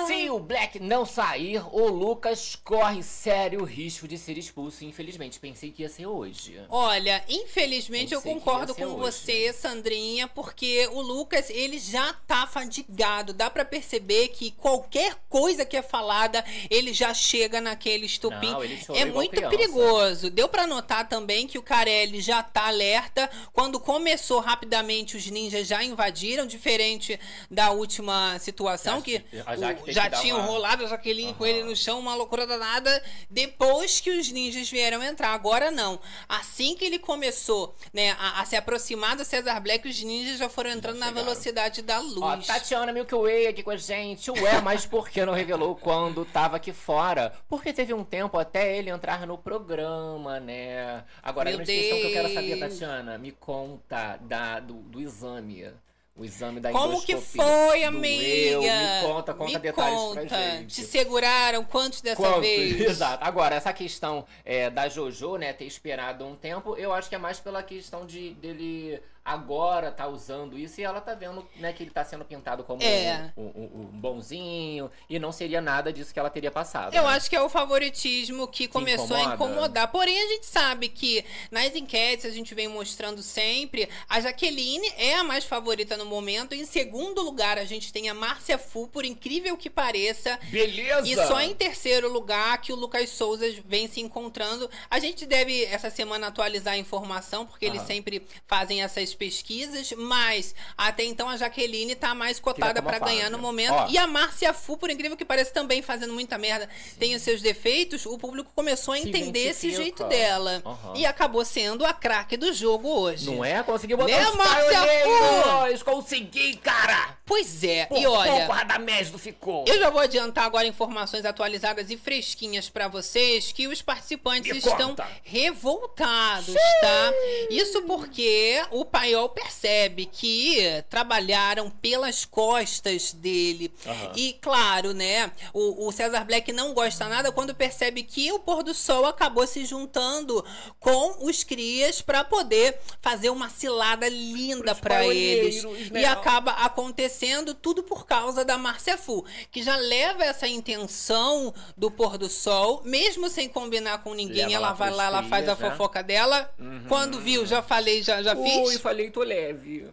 Se o Black não sair, o Lucas corre sério risco de ser expulso. Infelizmente, pensei que ia ser hoje. Olha, infelizmente eu Pensei que concordo com hoje. você, Sandrinha, porque o Lucas, ele já tá fadigado. Dá pra perceber que qualquer coisa que é falada porrada, ele já chega naquele estupim. Não, ele é muito criança. perigoso. Deu pra notar também que o Carelli já tá alerta. Quando começou rapidamente, os ninjas já invadiram, diferente da última situação, Já- que a Jaque o- já que tinham uma- rolado a Jaqueline com ele no chão, uma loucura danada, depois que os ninjas vieram entrar. Agora não. Assim que ele começou né, a, a se aproximar do Cesar Black, os ninjas já foram entrando na chegaram. velocidade da Ó, luz. Tatiana Milky Way aqui com a gente. Ué, mas por que não revelou quando tava aqui fora? Porque teve um tempo até ele entrar no programa, né? Agora, Meu a grande questão que eu quero saber. Tatiana, me conta da, do, do exame. O exame da Como que foi, amiga? Me conta, conta Me detalhes conta. pra gente. Te seguraram quantos dessa Quanto? vez? Exato. Agora, essa questão é, da Jojo, né, ter esperado um tempo, eu acho que é mais pela questão de dele agora tá usando isso e ela tá vendo, né, que ele tá sendo pintado como É. um, um- um bonzinho e não seria nada disso que ela teria passado. Eu né? acho que é o favoritismo que começou a incomoda? incomodar. Porém, a gente sabe que nas enquetes a gente vem mostrando sempre a Jaqueline é a mais favorita no momento. Em segundo lugar, a gente tem a Márcia Fu, por incrível que pareça. Beleza! E só em terceiro lugar que o Lucas Souza vem se encontrando. A gente deve essa semana atualizar a informação, porque eles sempre fazem essas pesquisas, mas até então a Jaqueline tá mais cotada pra ganhar no momento. Ó. E a Márcia Fu, por incrível que pareça, também fazendo muita merda, tem os seus defeitos. O público começou a entender esse jeito dela. Aham. E acabou sendo a craque do jogo hoje. Não é? Conseguiu botar Né, os Márcia pioneiros! Consegui, cara! Pois é. Por e olha. pouco a Radamés não ficou. Eu já vou adiantar agora informações atualizadas e fresquinhas pra vocês que os participantes Me estão conta. revoltados, tá? Isso porque o Paiol percebe que trabalharam pelas costas dele. Aham. E claro, né? O, o César Black não gosta nada quando percebe que o pôr do sol acabou se juntando com os crias pra poder fazer uma cilada linda pra eles. paioneiros, E né? acaba acontecendo tudo por causa da Márcia Fu, que já leva essa intenção do pôr do sol, mesmo sem combinar com ninguém, Leva ela vai lá, ela faz a né? fofoca dela. Quando viu, já falei, já, já Ui, fiz. Falei, tô leve.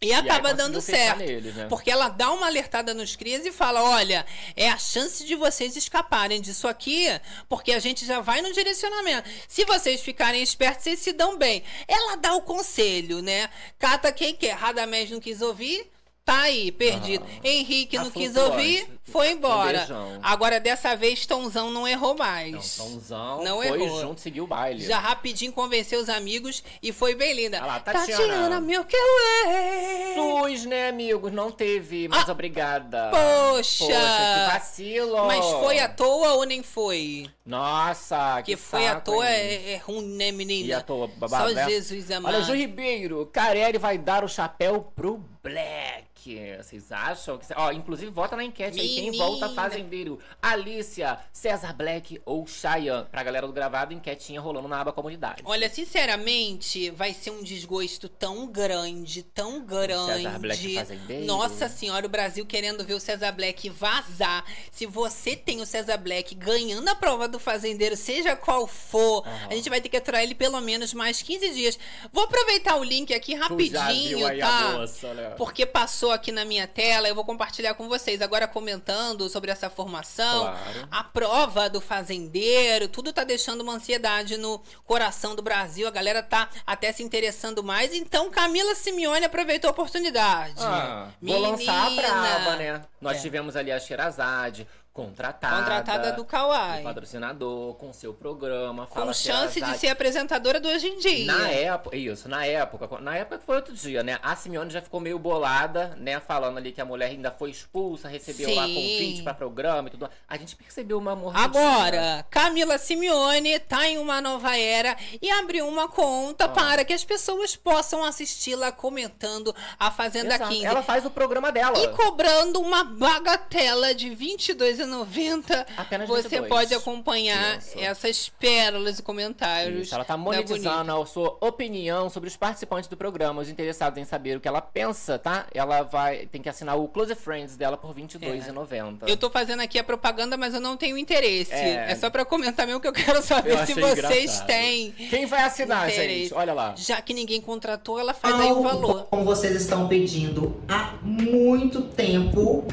E acaba conseguiu dando certo. neles, né? Porque ela dá uma alertada nos crias e fala: olha, é a chance de vocês escaparem disso aqui, porque a gente já vai no direcionamento. Se vocês ficarem espertos, vocês se dão bem. Ela dá o conselho, né? Cata quem quer. Radamés não quis ouvir. Tá aí, perdido. Henrique A não quis ouvir, foi Um embora. beijão. Agora, dessa vez, Tonzão não errou mais. Não, Tomzão Não foi errou. junto, seguiu o baile. Já rapidinho convenceu os amigos e foi bem linda. Olha lá, Tatiana. Milky Way. SUS, né, amigos? Não teve, mas obrigada. Ah, poxa! Poxa, que vacilo! Mas foi à toa ou nem foi? Nossa, que Porque foi à saco, toa hein? é, é ruim, né, menina? E à toa, babado, Só né? Jesus amado. Olha, Ju Ribeiro, Carelli vai dar o chapéu pro Black. Vocês acham? Que... Ó, inclusive, vota na enquete aí. Quem Menina. volta fazendeiro? Alicia, César Black ou Cheyenne? Pra galera do gravado, enquetinha rolando na aba comunidade. Olha, sinceramente, vai ser um desgosto tão grande, tão grande. César Black fazendeiro. Nossa senhora, o Brasil querendo ver o César Black vazar. Se você tem o César Black ganhando a prova do fazendeiro, seja qual for, Aham. a gente vai ter que aturar ele pelo menos mais 15 dias. Vou aproveitar o link aqui rapidinho, tá? moça, né? Porque passou aqui na minha tela, eu vou compartilhar com vocês. Agora comentando sobre essa formação, Claro. a prova do fazendeiro, tudo tá deixando uma ansiedade no coração do Brasil. A galera tá até se interessando mais. Então, Camila Simeone aproveitou a oportunidade. Ah, vou lançar a braba, né? Nós É. tivemos ali a Xerazade, Contratada. Contratada do Kawai. Patrocinador, com seu programa. Com é chance de ser apresentadora do Hoje em Dia. Na época, isso, na época. Na época foi outro dia, né? A Simeone já ficou meio bolada, né? Falando ali que a mulher ainda foi expulsa, recebeu Sim. lá convite pra programa e tudo. A gente percebeu uma morrida. Agora, Camila Simeone tá em uma nova era e abriu uma conta ah. para que as pessoas possam assisti-la comentando a Fazenda Exato. 15. Ela faz o programa dela. E cobrando uma bagatela de 22 4,90 Apenas você pode acompanhar Isso. essas pérolas e comentários. Isso, ela tá está monetizando a sua opinião sobre os participantes do programa, os interessados em saber o que ela pensa, tá? Ela vai tem que assinar o Close Friends dela por R$22,90. É. Eu estou fazendo aqui a propaganda, mas eu não tenho interesse. É, é só para comentar mesmo que eu quero saber eu se vocês engraçado. têm. Quem vai assinar, interesse. gente? Olha lá. Já que ninguém contratou, ela faz Algo aí o valor. Como vocês estão pedindo há muito tempo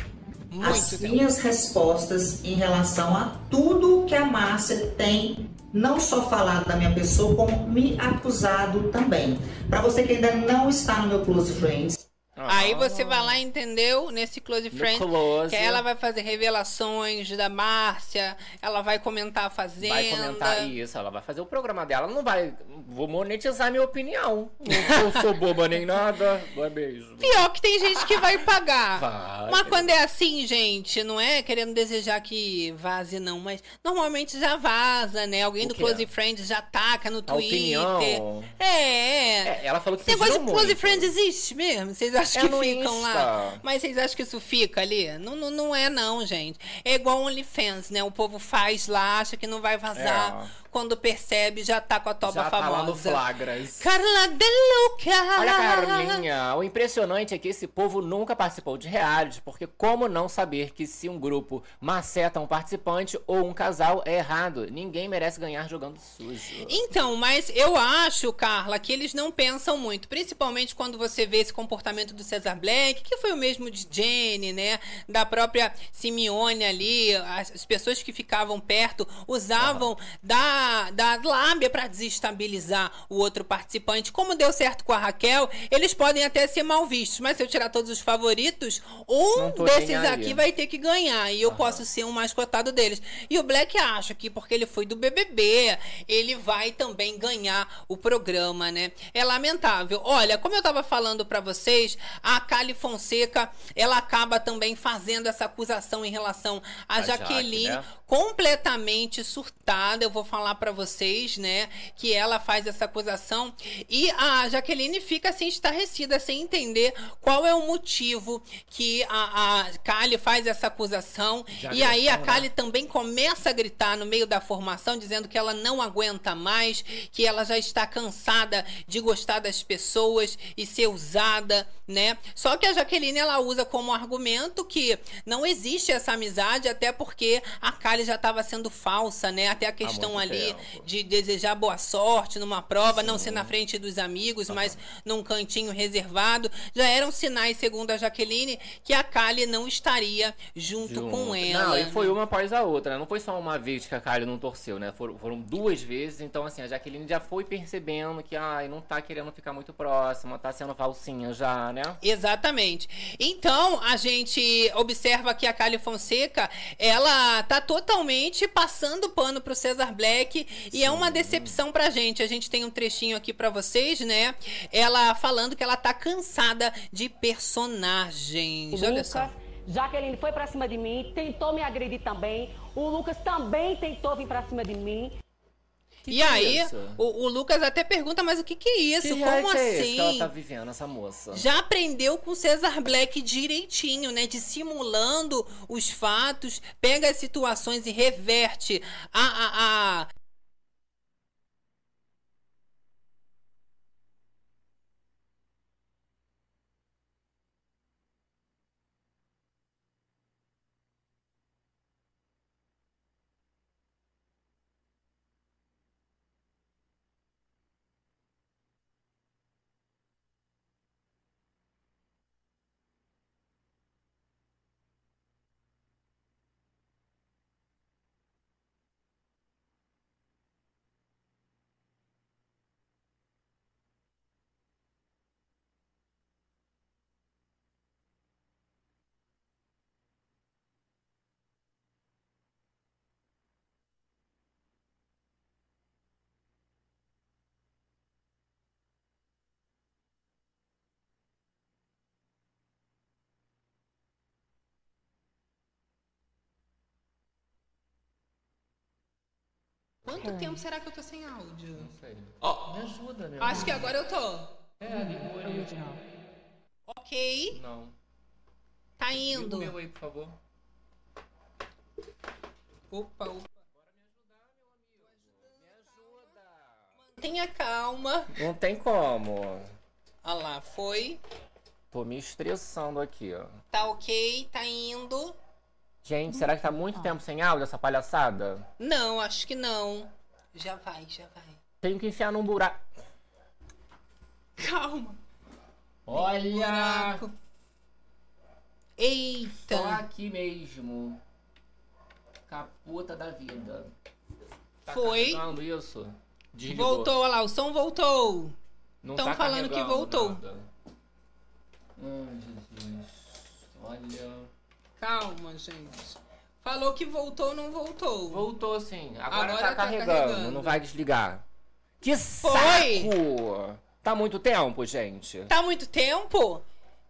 as Muito tempo. minhas respostas em relação a tudo que a Márcia tem não só falado da minha pessoa, como me acusado também. Para você que ainda não está no meu Close Friends, Aí você vai lá, entendeu? Nesse Close Friends. close. Que ela vai fazer revelações da Márcia, ela vai comentar a Fazenda. Vai comentar isso, ela vai fazer o programa dela. Ela não vai. Vou monetizar minha opinião. Não sou boba nem nada. Vai beijo. Pior que tem gente que vai pagar. Vai. Mas quando é assim, gente, não é querendo desejar que vaze, não, mas normalmente já vaza, né? Alguém O do? Close Friends já taca no A Twitter. opinião. É. É, ela falou que Esse negócio de Close. Friends existe mesmo? Vocês acham É que ficam lá? Insta. Mas vocês acham que isso fica ali? Não, não, não é não, gente. É igual OnlyFans, né? O povo faz lá, acha que não vai vazar. É. Quando percebe, já tá com a toba Já tá famosa. lá no flagras. Carla De Luca! Olha, Carlinha, o impressionante é que esse povo nunca participou de reality, porque como não saber que se um grupo maceta um participante ou um casal é errado? Ninguém merece ganhar jogando sujo. Então, mas eu acho, Carla, que eles não pensam muito. Principalmente quando você vê esse comportamento do Cesar Black, que foi o mesmo de Jenny, né? Da própria Simeone ali. As, as pessoas que ficavam perto usavam da, da lábia para desestabilizar o outro participante. Como deu certo com a Raquel, eles podem até ser mal vistos. Mas se eu tirar todos os favoritos, um desses aqui vai ter que ganhar. E eu posso ser um mais cotado deles. E o Black acha que porque ele foi do BBB, ele vai também ganhar o programa, né? É lamentável. Olha, como eu tava falando pra vocês, a Kali Fonseca, ela acaba também fazendo essa acusação em relação a, A Jaque, Jaqueline, né? completamente surtada. Eu vou falar pra vocês, né, que ela faz essa acusação e a Jaqueline fica assim estarrecida, sem entender qual é o motivo que a, a Kali faz essa acusação. De e aí a né? Kali também começa a gritar no meio da formação, dizendo que ela não aguenta mais, que ela já está cansada de gostar das pessoas e ser usada, né? Só que a Jaqueline ela usa como argumento que não existe essa amizade, até porque a Kali já estava sendo falsa, né? Até a questão ali tempo. de desejar boa sorte numa prova, não ser na frente dos amigos, mas num cantinho reservado. Já eram sinais, segundo a Jaqueline, que a Kali não estaria junto, Junto. com ela. Não, e foi uma após a outra, né? Não foi só uma vez que a Kylie não torceu, né? Foram, foram duas vezes, então assim, a Jaqueline já foi percebendo que, ai, não tá querendo ficar muito próxima, tá sendo falsinha já, né? Exatamente. Então, a gente observa que a Kali Fonseca, ela tá totalmente passando pano pro Cesar Black e é uma decepção pra gente. A gente tem um trechinho aqui pra vocês, né? Ela falando que ela tá cansada de personagens. O Olha só. Jaqueline foi pra cima de mim, tentou me agredir também. O Lucas também tentou vir pra cima de mim. E que é aí, isso? o, o Lucas até pergunta, mas o que que é isso? Que Como reality é esse assim? que ela tá vivendo, essa moça? Já aprendeu com Cesar Black direitinho, né? Dissimulando os fatos, pega as situações e reverte a. a, a... Quanto tempo será que eu tô sem áudio? Não sei. Ó, me ajuda, meu. Acho que agora eu tô. É, ligou ali. Ok, Não. tá Liga o indo. meu aí, por favor. Opa, opa. Mantenha calma. Não tem como. Olha lá, foi. Tô me estressando aqui, ó. Tá ok, tá indo. Gente, será que tá muito tempo sem áudio essa palhaçada? Não, acho que não. Já vai, já vai. Tenho que enfiar num buraco. Calma. Olha! Buraco. Eita. Só aqui mesmo. Caputa da vida. Tá Foi. isso? Desligou. Voltou, olha lá, o som voltou. Estão tá falando que voltou. nada. Ai, Jesus. Olha. Calma, gente. Falou que voltou, não voltou. Voltou sim. Agora, Agora tá, tá carregando. carregando. Não vai desligar. Que Foi. saco! Tá muito tempo, gente. Tá muito tempo?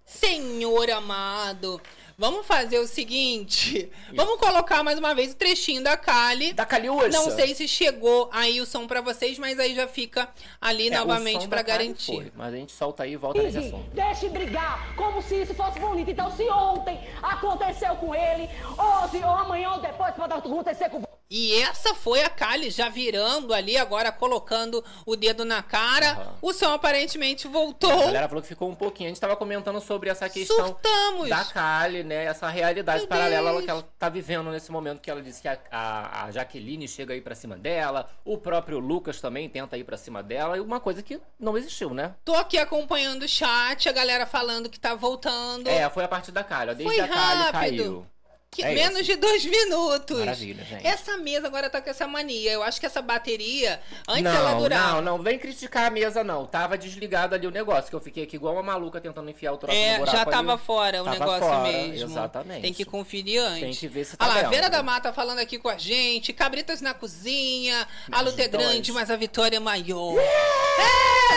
Senhor amado, vamos fazer o seguinte. Vamos colocar mais uma vez o trechinho da Kali. Da Caliúcha. Não sei se chegou aí o som pra vocês, mas aí já fica ali É, novamente Kali garantir. foi, mas a gente solta aí e volta nesse assunto. Deixe brigar, como se isso fosse bonito. Então, se ontem aconteceu com ele, hoje ou amanhã ou depois pode acontecer com E essa foi a Kali já virando ali, agora colocando o dedo na cara. Aham. O som aparentemente voltou. A galera falou que ficou um pouquinho. A gente tava comentando sobre essa questão Surtamos. da Kali, né? Essa realidade Meu paralela Deus. que ela tá vivendo nesse momento que ela disse que a, a, a Jaqueline chega aí pra cima dela, o próprio Lucas também tenta ir pra cima dela, e uma coisa que não existiu, né? Tô aqui acompanhando o chat, a galera falando que tá voltando. É, foi a partir da Kali, ó. Desde Foi a Kali rápido. caiu. Que- É menos de dois minutos. Maravilha, gente. Essa mesa agora tá com essa mania. Eu acho que essa bateria, antes não, ela durava. não, não vem criticar a mesa, não. Tava desligado ali o negócio, que eu fiquei aqui igual uma maluca tentando enfiar o troço É, no buraco já tava ali. fora o Tava negócio fora, mesmo. Exatamente. Tem que conferir antes. Tem que ver se tá Olha lá, dentro. Vera da Mata falando aqui com a gente. Cabritas na cozinha. A luta é grande, mas a vitória é maior. É!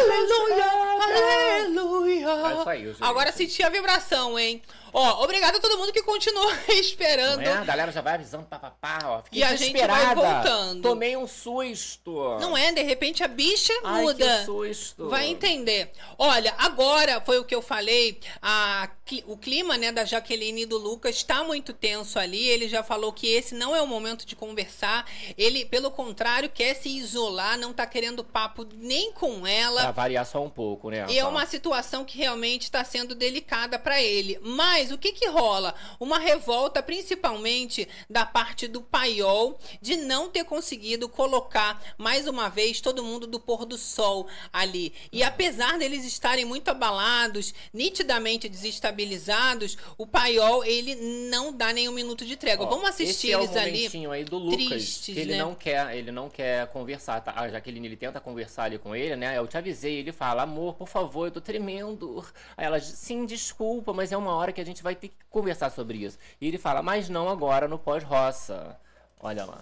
Aleluia! Aleluia! É isso aí, gente. Agora senti a vibração, hein? Ó, obrigado a todo mundo que continua esperando. Não é? A galera já vai avisando, papapá, ó. Fiquei E a gente vai voltando. Tomei um susto. Não é? De repente a bicha Ai, muda. que susto. Vai entender. Olha, agora foi o que eu falei. A, o clima né, da Jaqueline e do Lucas está muito tenso ali. Ele já falou que esse não é o momento de conversar. Ele, pelo contrário, quer se isolar, não tá querendo papo nem com ela. Pra variar só um pouco, né? E é uma situação que realmente está sendo delicada para ele. Mas o que que rola? Uma revolta, principalmente da parte do Paiol, de não ter conseguido colocar mais uma vez todo mundo do pôr do sol ali. E apesar deles estarem muito abalados, nitidamente desestabilizados, o Paiol ele não dá nem um minuto de trégua. Ó, Vamos assistir esse é eles o ali. aí do Lucas, tristes, ele né? não quer, ele não quer conversar, tá? A Jaqueline ele tenta conversar ali com ele, né? Eu te avisei, ele fala: "Amor, por favor, eu tô tremendo". Aí ela: "Sim, desculpa, mas é uma hora que a gente vai ter que conversar sobre isso". E ele fala: "Mas não agora no pós-roça". Olha lá.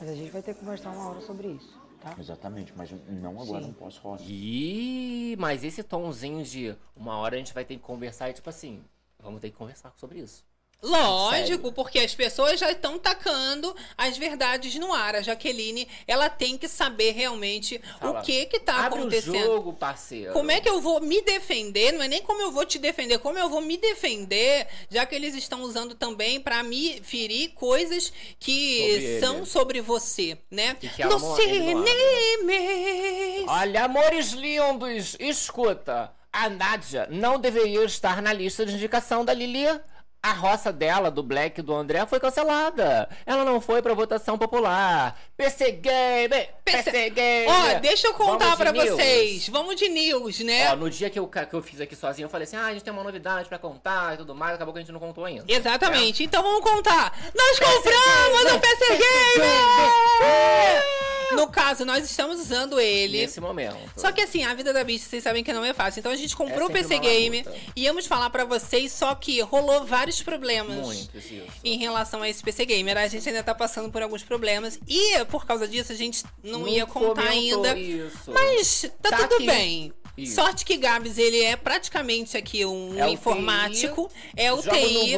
Mas a gente vai ter que conversar uma hora sobre isso, tá? Exatamente, mas não agora, Sim. não posso roça. Ih, mas esse tomzinho de uma hora a gente vai ter que conversar é tipo assim, vamos ter que conversar sobre isso. Lógico, porque as pessoas já estão tacando as verdades no ar. A Jaqueline, ela tem que saber realmente Fala, o que que tá Abre acontecendo. o jogo, parceiro. Como é que eu vou me defender? Não é nem como eu vou te defender, como eu vou me defender, já que eles estão usando também pra me ferir coisas que Sobre ele. são sobre você, né? Ele abre, Nemes. Olha, amores lindos, escuta. A Nádia não deveria estar na lista de indicação da Lili. A roça dela, do Black e do André, foi cancelada. Ela não foi pra votação popular. PC Game! PC Game! Ó, deixa eu contar news. vocês. Vamos de news, né? Ó, no dia que eu, que eu fiz aqui sozinho, eu falei assim: ah, a gente tem uma novidade pra contar e tudo mais. Acabou que a gente não contou ainda. Exatamente. Então vamos contar. Nós compramos o PC Gamer! No caso, nós estamos usando ele. Nesse momento. Só que assim, a vida da bicha, vocês sabem que não é fácil. Então a gente comprou o É sempre PC Game e íamos falar pra vocês, só que rolou vários problemas. Muito, isso. Em relação a esse PC Gamer, a gente ainda tá passando por alguns problemas e por causa disso a gente não, ia contar ainda. Isso. Mas tá, Tá tudo aqui. bem. Isso. Sorte que Gabs, ele é praticamente aqui um É informático, é o TI.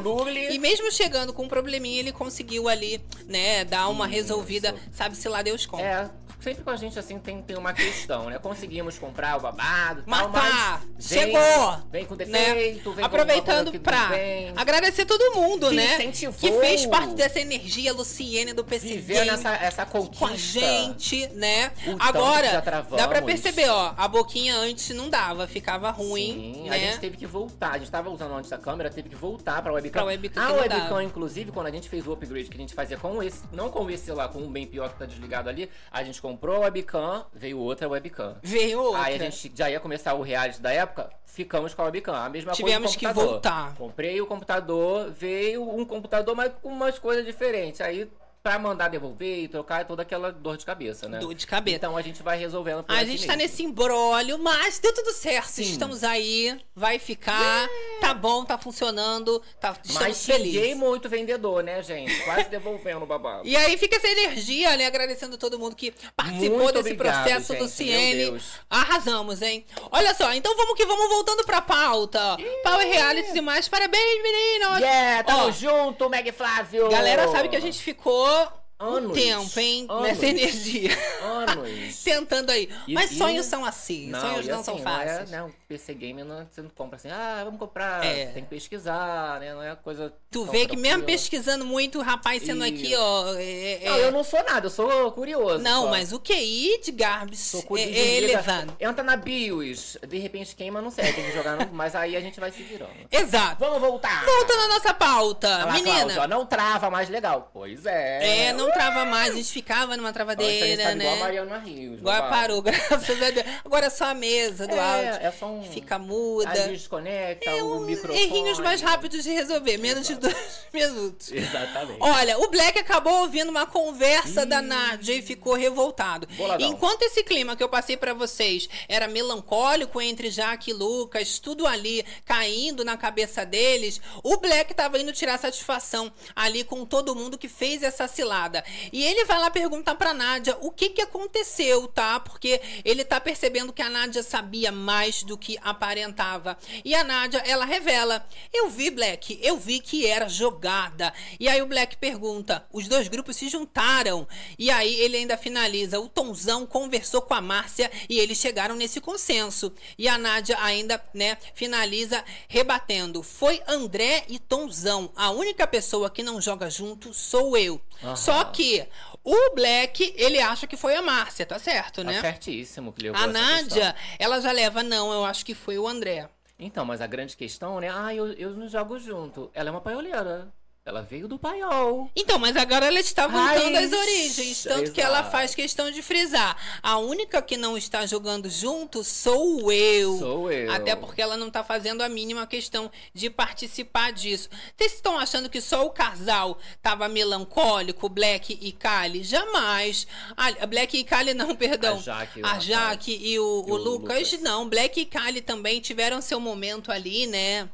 E mesmo chegando com um probleminha, ele conseguiu ali, né, dar uma resolvida, sabe-se lá Deus como. É, sempre com a gente assim tem, tem uma questão, né? Conseguimos comprar o babado, tal, Matar! mas Chegou! Vem, com né? defeito, vem Aproveitando com coisa pra agradecer todo mundo, Que né? incentivou. Que fez parte dessa energia, Luciene do PC Game. nessa essa conquista. com a gente, né? O Agora, dá pra perceber, ó, a boquinha antes não dava, ficava ruim, Sim, né? a gente teve que voltar. A gente tava usando antes a câmera, teve que voltar pra webcam. Pra webcam a webcam, dava. inclusive, quando a gente fez o upgrade que a gente fazia com esse, não com esse lá, com um bem pior que tá desligado ali, a gente comprou a webcam, veio outra webcam. Veio outra. Aí a gente já ia começar o reality da época, ficamos com a webcam. A mesma Tivemos coisa que voltar. Comprei o computador, veio um computador, mas com umas coisas diferentes. Aí, pra mandar devolver e trocar, é toda aquela dor de cabeça, né? Dor de cabeça. Então a gente vai resolvendo por A gente tá mesmo. nesse embrólio, mas deu tudo certo. Sim. Estamos aí, vai ficar, tá bom, tá funcionando, tá, estamos Mas felizes. muito vendedor, né, gente? Quase devolvendo o babado. E aí fica essa energia, né? Agradecendo todo mundo que participou Muito desse obrigado, processo gente, do Ciene. Arrasamos, hein? Olha só, então vamos que vamos voltando pra pauta. Power Reality e mais. Parabéns, meninos! Yeah, tamo Ó, junto, Meg Flávio! Galera sabe que a gente ficou um Anos. tempo, hein? Anos. Nessa energia. Anos. Tentando aí. E- Mas e- sonhos são assim. sonhos e não assim, são não fáceis. É, né, um PC Game não, você não compra assim, ah, vamos comprar, É. tem que pesquisar, né? Não é coisa. Tu vê que mesmo pesquisando muito, o rapaz sendo aqui, Isso. ó. é- é- Não, eu não sou nada, eu sou curioso. Não, só. mas o QI de Garbs Sou é, curioso. é elevado. Entra na BIOS, de repente queima, não sei, tem que jogar, no- mas aí a gente vai se virando. Exato. Vamos voltar! Voltando à nossa pauta. Lá, Menina. Cláudia, ó, não trava mais legal. Pois é. É, não trava mais, a gente ficava numa gente travadeira, tá igual a né? Mariana Rios. Agora parou, graças a Deus. Agora é só a mesa do É, áudio. é só um- Fica muda. Aí desconecta o microfone. Errinhos mais rápidos de resolver, menos de dois minutos. Exatamente. Olha, o Black acabou ouvindo uma conversa da Nádia e ficou revoltado. Boladão. Enquanto esse clima que eu passei pra vocês era melancólico entre Jaque e Lucas, tudo ali caindo na cabeça deles, o Black tava indo tirar satisfação ali com todo mundo que fez essa cilada. E ele vai lá perguntar pra Nádia o que que aconteceu, tá? Porque ele tá percebendo que a Nádia sabia mais do que aparentava. E a Nádia, ela revela: Eu vi, Black, eu vi que era jogada. E aí o Black pergunta: os dois grupos se juntaram. E aí ele ainda finaliza: o Tonzão conversou com a Márcia e eles chegaram nesse consenso. E a Nádia ainda, né, finaliza rebatendo: foi André e Tonzão. A única pessoa que não joga junto sou eu. Aham. Só que o Black, ele acha que foi a Márcia, tá certo, Tá né? certíssimo que levou A Nádia, ela já leva, não, eu acho que foi o André. Então, mas a grande questão, né? Ah, eu, eu não jogo junto. Ela é uma paioleira. Ela veio do paiol. Então, mas agora ela está voltando Raiz. às origens. Tanto que ela Exato. faz questão de frisar. A única que não está jogando junto sou eu. Sou eu. Até porque ela não está fazendo a mínima questão de participar disso. Vocês estão achando que só o casal tava melancólico, Black e Kali? Jamais. Ah, Black e Kali não, perdão. A Jaque e o a. Jaque e o, o o Lucas, Lucas. não. Black e Kali também tiveram seu momento ali, né?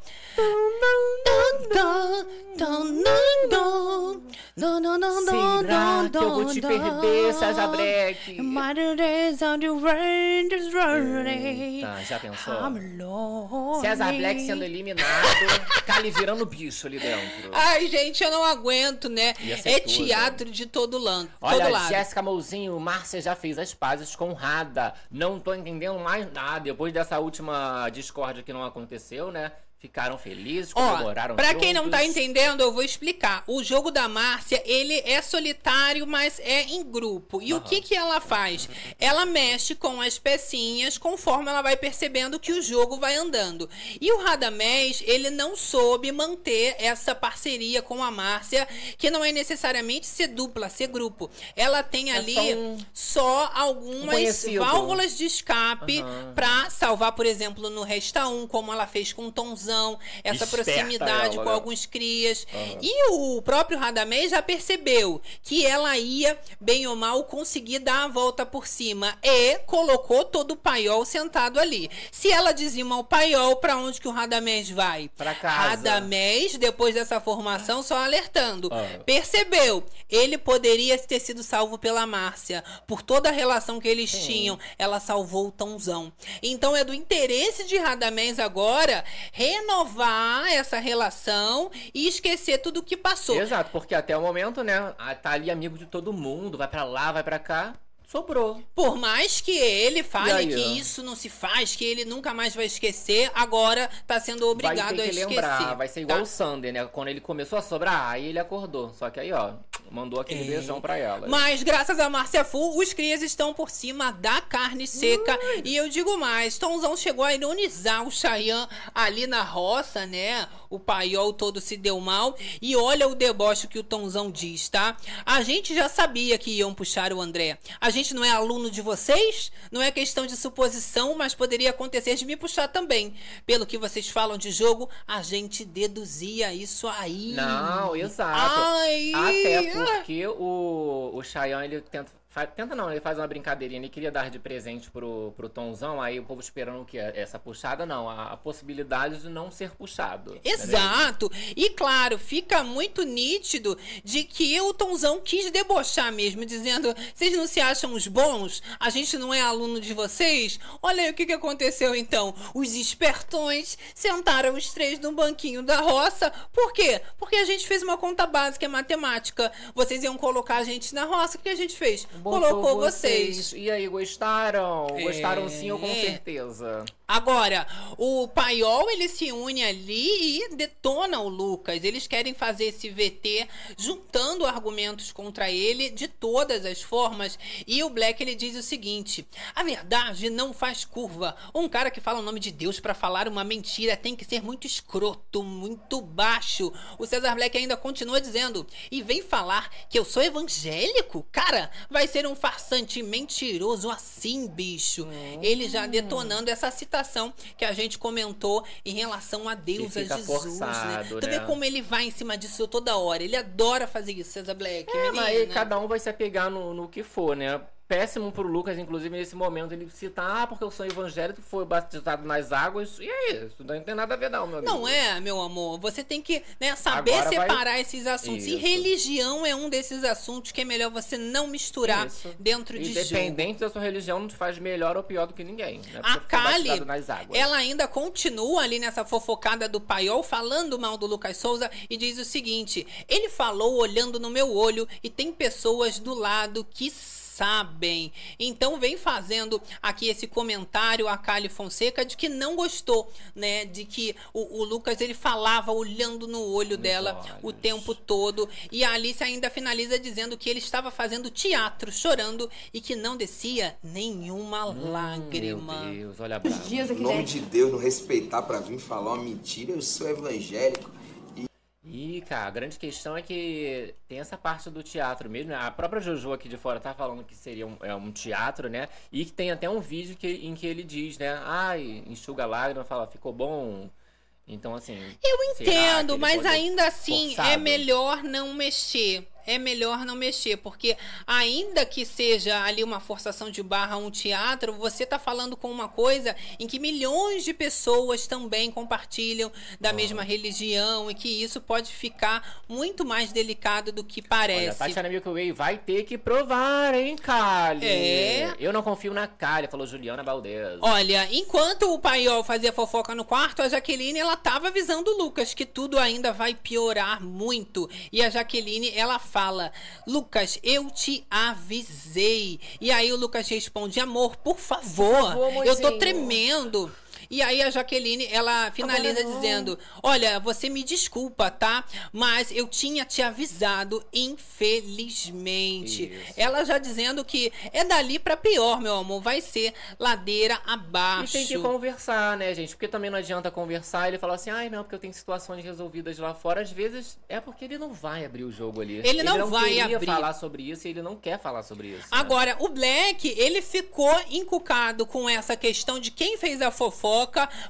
Será que eu vou te perder, Saja Black? Eita, já pensou? César Black sendo eliminado, Kali virando bicho ali dentro. Ai, gente, eu não aguento, né? É tudo. teatro de todo, lan... todo Olha, lado. Jéssica Mouzinho, Márcia já fez as pazes com Rada. Não tô entendendo mais nada. Depois dessa última discórdia que não aconteceu, né? Ficaram felizes, Ó, comemoraram pra quem não tá entendendo, eu vou explicar. O jogo da Márcia, ele é solitário, mas é em grupo. E o que que ela faz? Ela mexe com as pecinhas conforme ela vai percebendo que o jogo vai andando. E o Radamés, ele não soube manter essa parceria com a Márcia, que não é necessariamente ser dupla, ser grupo. Ela tem É ali só um- só um algumas conhecido. válvulas de escape pra salvar, por exemplo, no Resta 1, como ela fez com o Essa proximidade ela, com né? alguns crias. Aham. E o próprio Radamés já percebeu que ela ia, bem ou mal, conseguir dar a volta por cima e colocou todo o paiol sentado ali. Se ela dizima o paiol, pra onde que o Radamés vai? Pra casa. Radamés, depois dessa formação, só alertando. Ah. Percebeu? Ele poderia ter sido salvo pela Márcia. Por toda a relação que eles tinham, ela salvou o Tãozão. Então é do interesse de Radamés agora renovar essa relação e esquecer tudo o que passou. Exato, porque até o momento, né? Tá ali amigo de todo mundo, vai pra lá, vai pra cá. Sobrou. Por mais que ele fale que isso não se faz, que ele nunca mais vai esquecer, agora tá sendo obrigado vai ter a que esquecer. lembrar, vai ser igual tá? o Sander, né? Quando ele começou a sobrar, aí ele acordou. Só que aí, ó, mandou aquele beijão pra ela. Mas graças a Márcia Fu, os crias estão por cima da carne seca. E eu digo mais, Tonzão chegou a ironizar o Chayanne ali na roça, né? O paiol todo se deu mal. E olha o deboche que o Tonzão diz, tá? A gente já sabia que iam puxar o André. A gente não é aluno de vocês? Não é questão de suposição, mas poderia acontecer de me puxar também. Pelo que vocês falam de jogo, a gente deduzia isso aí. Não, exato. Ai. Até porque o, o Chayanne, ele tenta. Fa- Tenta não, ele faz uma brincadeirinha, ele queria dar de presente pro, pro Tonzão, aí o povo esperando o quê? Essa puxada, não, a, a possibilidade de não ser puxado. Exato. E claro, fica muito nítido de que o Tonzão quis debochar mesmo, dizendo: vocês não se acham os bons? A gente não é aluno de vocês? Olha aí o que, que aconteceu então. Os espertões sentaram os três no banquinho da roça. Por quê? Porque a gente fez uma conta básica, é matemática. Vocês iam colocar a gente na roça. O que a gente fez? Colocou vocês. E aí, gostaram? É. Gostaram sim ou com certeza? Agora, o Paiol ele se une ali e detona o Lucas. Eles querem fazer esse VT juntando argumentos contra ele de todas as formas. E o Black ele diz o seguinte: a verdade não faz curva. Um cara que fala o nome de Deus para falar uma mentira tem que ser muito escroto, muito baixo. O Cesar Black ainda continua dizendo: e vem falar que eu sou evangélico? Cara, vai ser um farsante mentiroso assim, bicho. Ele já detonando essa citação que a gente comentou em relação a Deus, a fica Jesus, forçado, né? Tu vê né? como ele vai em cima disso toda hora. Ele adora fazer isso, Cesar Black. É, mas menina. cada um vai se apegar no, no que for, né? Péssimo pro Lucas, inclusive, nesse momento, ele cita, ah, porque eu sou evangélico, foi batizado nas águas. E aí, isso não tem nada a ver, não, meu amigo. Não é, meu amor. Você tem que né, saber Agora vai- separar esses assuntos. E Isso. religião é um desses assuntos que é melhor você não misturar Isso. dentro de jogo. Independente da sua religião, não te faz melhor ou pior do que ninguém. Né? A Kali, batizado nas águas. ela ainda continua ali nessa fofocada do paiol, falando mal do Lucas Souza e diz o seguinte: ele falou olhando no meu olho e tem pessoas do lado que sabem. Então vem fazendo aqui esse comentário a Kali Fonseca de que não gostou, né, de que o, o Lucas ele falava olhando no olho dela o tempo todo e a Alice ainda finaliza dizendo que ele estava fazendo teatro, chorando e que não descia nenhuma lágrima. Meu Deus, olha a brava. Em nome de Deus, não respeitar pra vir falar uma mentira, eu sou evangélico. Ih, cara, a grande questão é que tem essa parte do teatro mesmo. né? A própria Jojo aqui de fora tá falando que seria um, é um teatro, né? E que tem até um vídeo que, em que ele diz, né? Ai, enxuga a lágrima, fala, ficou bom. Então, assim. Eu entendo, mas ainda assim é forçado? melhor não mexer. É melhor não mexer, porque ainda que seja ali uma forçação de barra, um teatro, você tá falando com uma coisa em que milhões de pessoas também compartilham da mesma religião e que isso pode ficar muito mais delicado do que Olha, parece. Tatiana Milkway vai ter que provar, hein, Kali? É. Eu não confio na Kali, falou Juliana Valdez. Olha, enquanto o Paiol fazia fofoca no quarto, a Jaqueline ela tava avisando o Lucas que tudo ainda vai piorar muito. E a Jaqueline ela fala: "Lucas, eu te avisei". E aí o Lucas responde: "Amor, por favor, favor, eu tô mozinho." tremendo". E aí a Jaqueline, ela finaliza Agora não. dizendo: "Olha, você me desculpa, tá? Mas eu tinha te avisado, infelizmente". Isso. Ela já dizendo que é dali pra pior, meu amor, vai ser ladeira E abaixo. tem que conversar, né, gente? Porque também não adianta conversar e ele falar assim, ai não, porque eu tenho situações resolvidas lá fora. Às vezes é porque ele não vai abrir o jogo ali. Ele não vai queria abrir. falar sobre isso e ele não quer falar sobre isso. né? Agora, o Black, ele ficou encucado com essa questão de quem fez a fofoca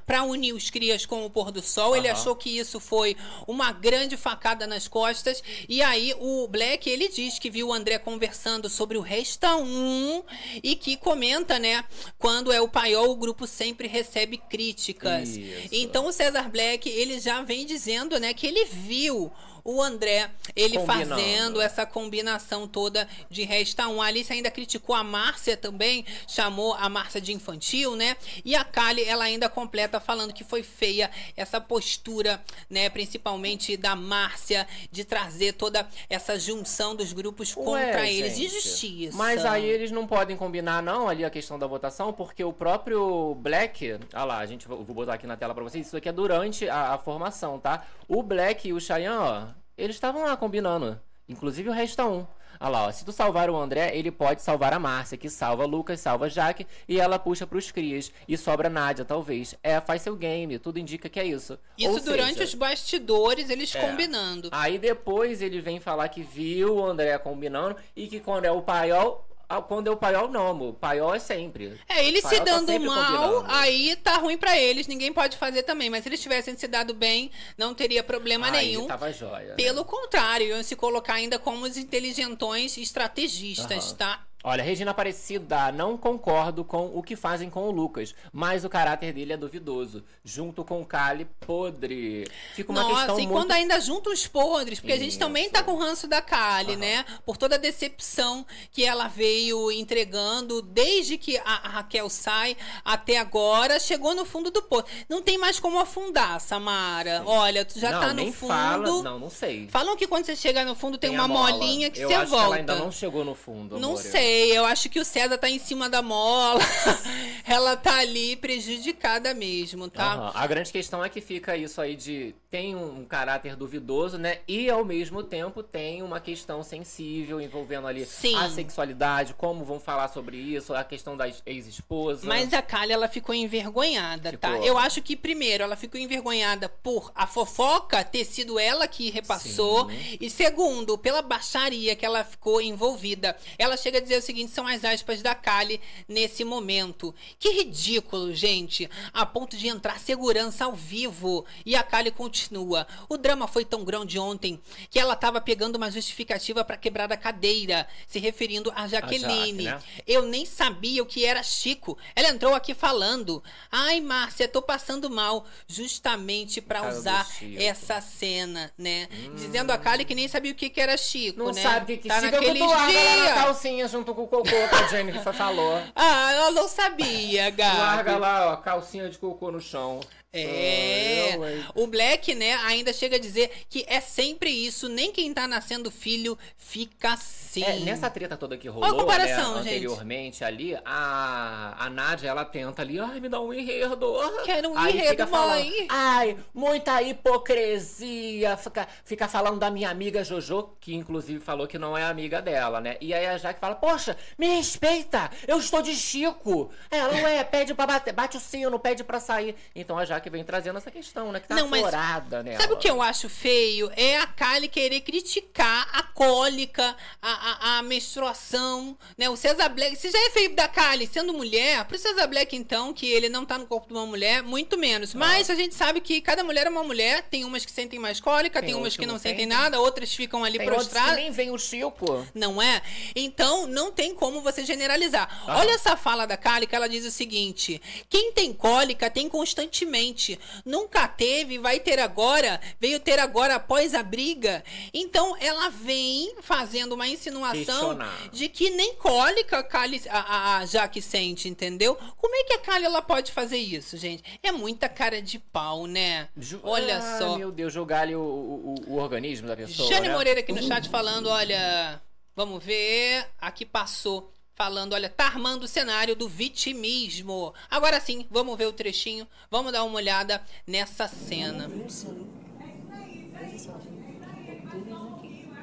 pra unir os crias com o pôr do sol. Ele Aham. achou que isso foi uma grande facada nas costas. E aí, o Black, ele diz que viu o André conversando sobre o Resta 1 e que comenta, né, quando é o paiol, o grupo sempre recebe críticas. Isso. Então, o Cesar Black, ele já vem dizendo, né, que ele viu o André, ele Combinando. fazendo essa combinação toda de Resta 1. A Alice ainda criticou a Márcia também, chamou a Márcia de infantil, né? E a Kali, ela ainda completa falando que foi feia essa postura, né? Principalmente da Márcia, de trazer toda essa junção dos grupos contra Ué, eles. gente, Injustiça. Mas aí eles não podem combinar, não, ali a questão da votação, porque o próprio Black. Ah lá, a gente vou botar aqui na tela pra vocês. Isso aqui é durante a, a formação, tá? O Black e o Cheyenne, ó, eles estavam lá combinando. Inclusive o resta um. Olha lá, ó. Se tu salvar o André, ele pode salvar a Márcia, que salva Lucas, salva Jaque, e ela puxa pros crias. E sobra Nádia, talvez. É, faz seu game, tudo indica que é isso. Isso Ou durante seja, os bastidores, eles é. combinando. Aí depois ele vem falar que viu o André combinando e que quando é o paiol. Ah, Quando é o paiol, não, amor. Paiol é sempre. É, eles se tá dando sempre mal, combinando. aí tá ruim pra eles, ninguém pode fazer também. Mas se eles tivessem se dado bem, não teria problema Aí nenhum. tava jóia. né? Pelo contrário, iam se colocar ainda como os inteligentões estrategistas, Aham. tá? Olha, Regina Aparecida, não concordo com o que fazem com o Lucas, mas o caráter dele é duvidoso. Junto com o Kali, podre. Fica uma Nossa, questão e muito... quando ainda junta os podres, porque a gente Isso. também tá com o ranço da Kali, né? Por toda a decepção que ela veio entregando desde que a Raquel sai até agora, chegou no fundo do poço. Não tem mais como afundar, Samara. Olha, tu já não, tá no nem fundo. Fala... Não, não sei. Falam que quando você chega no fundo tem, Tem uma molinha que Eu você acho volta. que ela ainda não chegou no fundo, Não amor. Sei, eu acho que o César tá em cima da mola. ela tá ali prejudicada mesmo, tá? Aham. A grande questão é que fica isso aí de tem um caráter duvidoso, né? E ao mesmo tempo tem uma questão sensível envolvendo ali Sim. a sexualidade, como vão falar sobre isso, a questão da ex-esposa. Mas a Kali, ela ficou envergonhada, tá? Ficou. Eu acho que, primeiro, ela ficou envergonhada por a fofoca ter sido ela que repassou. E segundo, pela baixaria que ela ficou envolvida. Ela chega a dizer seguinte: são as aspas da Kali nesse momento. Que ridículo, gente. A ponto de entrar segurança ao vivo. E a Kali continua. O drama foi tão grande ontem que ela tava pegando uma justificativa para quebrar a cadeira, se referindo a Jaqueline. né? Eu nem sabia o que era Chico. Ela entrou aqui falando. Ai, Márcia, tô passando mal. Justamente do usar essa cena, né? Dizendo a Kali que nem sabia o que, que era Chico, Não né? sabe o que que tá Chico é naqueles tu larga lá na calcinha junto com o cocô que a Jennifer falou. Ah, ela não sabia, Gabi. Larga lá, ó, calcinha de cocô no chão. É, eu, hein? o Black, né, ainda chega a dizer que é sempre isso, nem quem tá nascendo filho fica assim. É, nessa treta toda que Olha rolou, a comparação, né, gente. anteriormente ali, a, a Nádia, ela tenta ali, ai, me dá um enredo. Quero um Aí enredo, fica falando, mãe. ai, muita hipocrisia, fica, fica falando da minha amiga Jojo, que inclusive falou que não é amiga dela, né? E aí a Jaque fala, poxa, me respeita, eu estou de Chico. Ela, ué, pede pra bater, bate o sino, pede pra sair. Então a Jaque vem trazendo essa questão, né, que tá Não, mas aflorada nela. Sabe o que eu acho feio? É a Kylie querer criticar a cólica, a, a, a menstruação, né? O César Black, se já é feio da Kylie sendo mulher, pro César Black, então, que ele não tá no corpo de uma mulher, muito menos. Mas a gente sabe que cada mulher é uma mulher, tem umas que sentem mais cólica, tem, Tem umas que não sentem sentem. nada, outras ficam ali Tem prostradas. nem vem o Chico. Não é? Então, não tem como você generalizar. Aham. Olha essa fala da Kali, que ela diz o seguinte: quem tem cólica tem constantemente. Nunca teve, vai ter agora, veio ter agora após a briga. Então, ela vem fazendo uma insinuação Questionar. de que nem cólica a, Kali, a, a, a Jaque sente, entendeu? Como é que a Kali ela pode fazer isso, gente? É muita cara de pau, né? Olha Ah, só. Meu Deus, julgar ali o, o, o- o organismo da pessoa. Jane né? Moreira aqui no chat falando, olha, vamos ver, aqui passou falando, olha, tá armando o cenário do vitimismo. Agora sim, vamos ver o trechinho, vamos dar uma olhada nessa cena.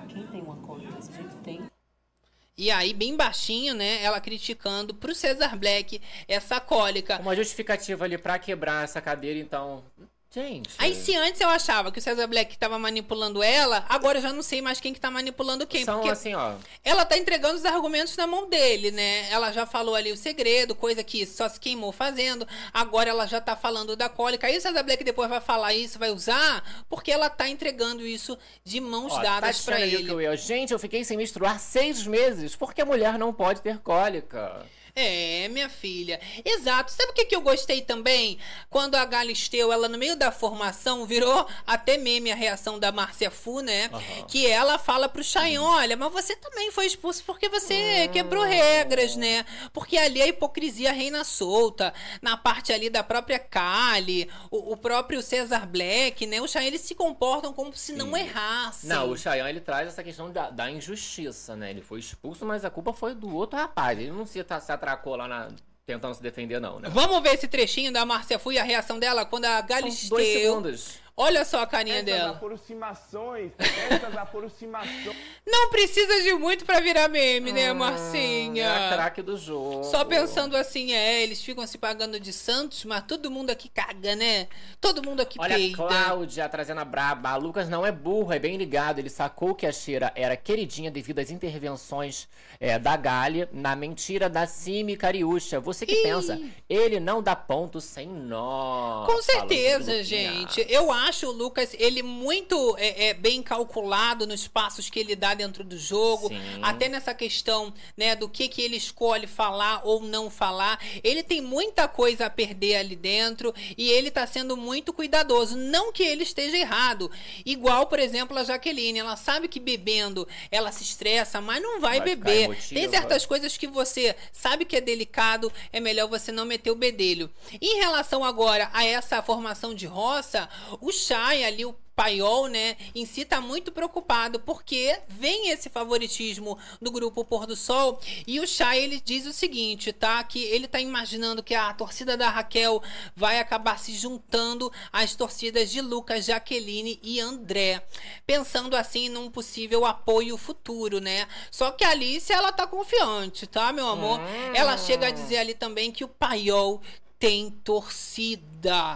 Quem tem uma conta desse jeito tem. E aí, bem baixinho, né, ela criticando pro Cesar Black essa cólica. Uma justificativa ali pra quebrar essa cadeira, então. Gente. Aí se antes eu achava que o Cesar Black tava manipulando ela, agora eu já não sei mais quem que tá manipulando quem. São porque assim, ó. ela tá entregando os argumentos na mão dele, né? Ela já falou ali o segredo, coisa que só se queimou fazendo. Agora ela já tá falando da cólica. Aí o Cesar Black depois vai falar isso, vai usar, porque ela tá entregando isso de mãos Ó, dadas tá pra achando ali ele. que eu. Gente, eu fiquei sem menstruar seis meses. Porque a mulher não pode ter cólica. É, minha filha. Exato. Sabe o que, que eu gostei também? Quando a Galisteu, ela no meio da formação, virou até meme a reação da Márcia Fu, né? Aham. Que ela fala pro Chayon, olha, mas você também foi expulso porque você quebrou regras, né? Porque ali a hipocrisia reina solta. Na parte ali da própria Kali, o, o próprio Cesar Black, né? O Chayon, eles se comportam como se não errassem. Não, o Chayanne ele traz essa questão da, da injustiça, né? Ele foi expulso, mas a culpa foi do outro rapaz. Ele não se, tá- se atracou lá na, tentando se defender, não, né? Vamos ver esse trechinho da Márcia Fu e a reação dela quando a dois Galisteu. segundos. Olha só a carinha Essas dela. aproximações, essas aproximações. Não precisa de muito pra virar meme, né, É a Marcinha? craque do jogo. Só pensando assim, é, eles ficam se pagando de santos, mas todo mundo aqui caga, né? Todo mundo aqui Olha, peida. Cláudia trazendo a braba. A Lucas não é burro, é bem ligado. Ele sacou que a Cheira era queridinha devido às intervenções é, da Gali na mentira da Cime Cariúcha. Você que pensa, ele não dá ponto sem nó. Com certeza, gente. Eu acho o Lucas, ele muito é, é, bem calculado nos passos que ele dá dentro do jogo. Sim. Até nessa questão, né, do que, que ele escolhe falar ou não falar. Ele tem muita coisa a perder ali dentro e ele tá sendo muito cuidadoso. Não que ele esteja errado. Igual, por exemplo, a Jaqueline. Ela sabe que bebendo ela se estressa, mas não vai, Vai beber. Tem certas coisas que você sabe que é delicado, é melhor você não meter o bedelho. Em relação agora a essa formação de roça, o Chay ali, o Paiol, né, em si tá muito preocupado, porque vem esse favoritismo do grupo Pôr do Sol, e o Chay, ele diz o seguinte, tá, que ele tá imaginando que a torcida da Raquel vai acabar se juntando às torcidas de Lucas, Jaqueline e André, pensando assim num possível apoio futuro, né, só que a Alice, ela tá confiante, tá, meu amor? Ela chega a dizer ali também que o Paiol tem torcida.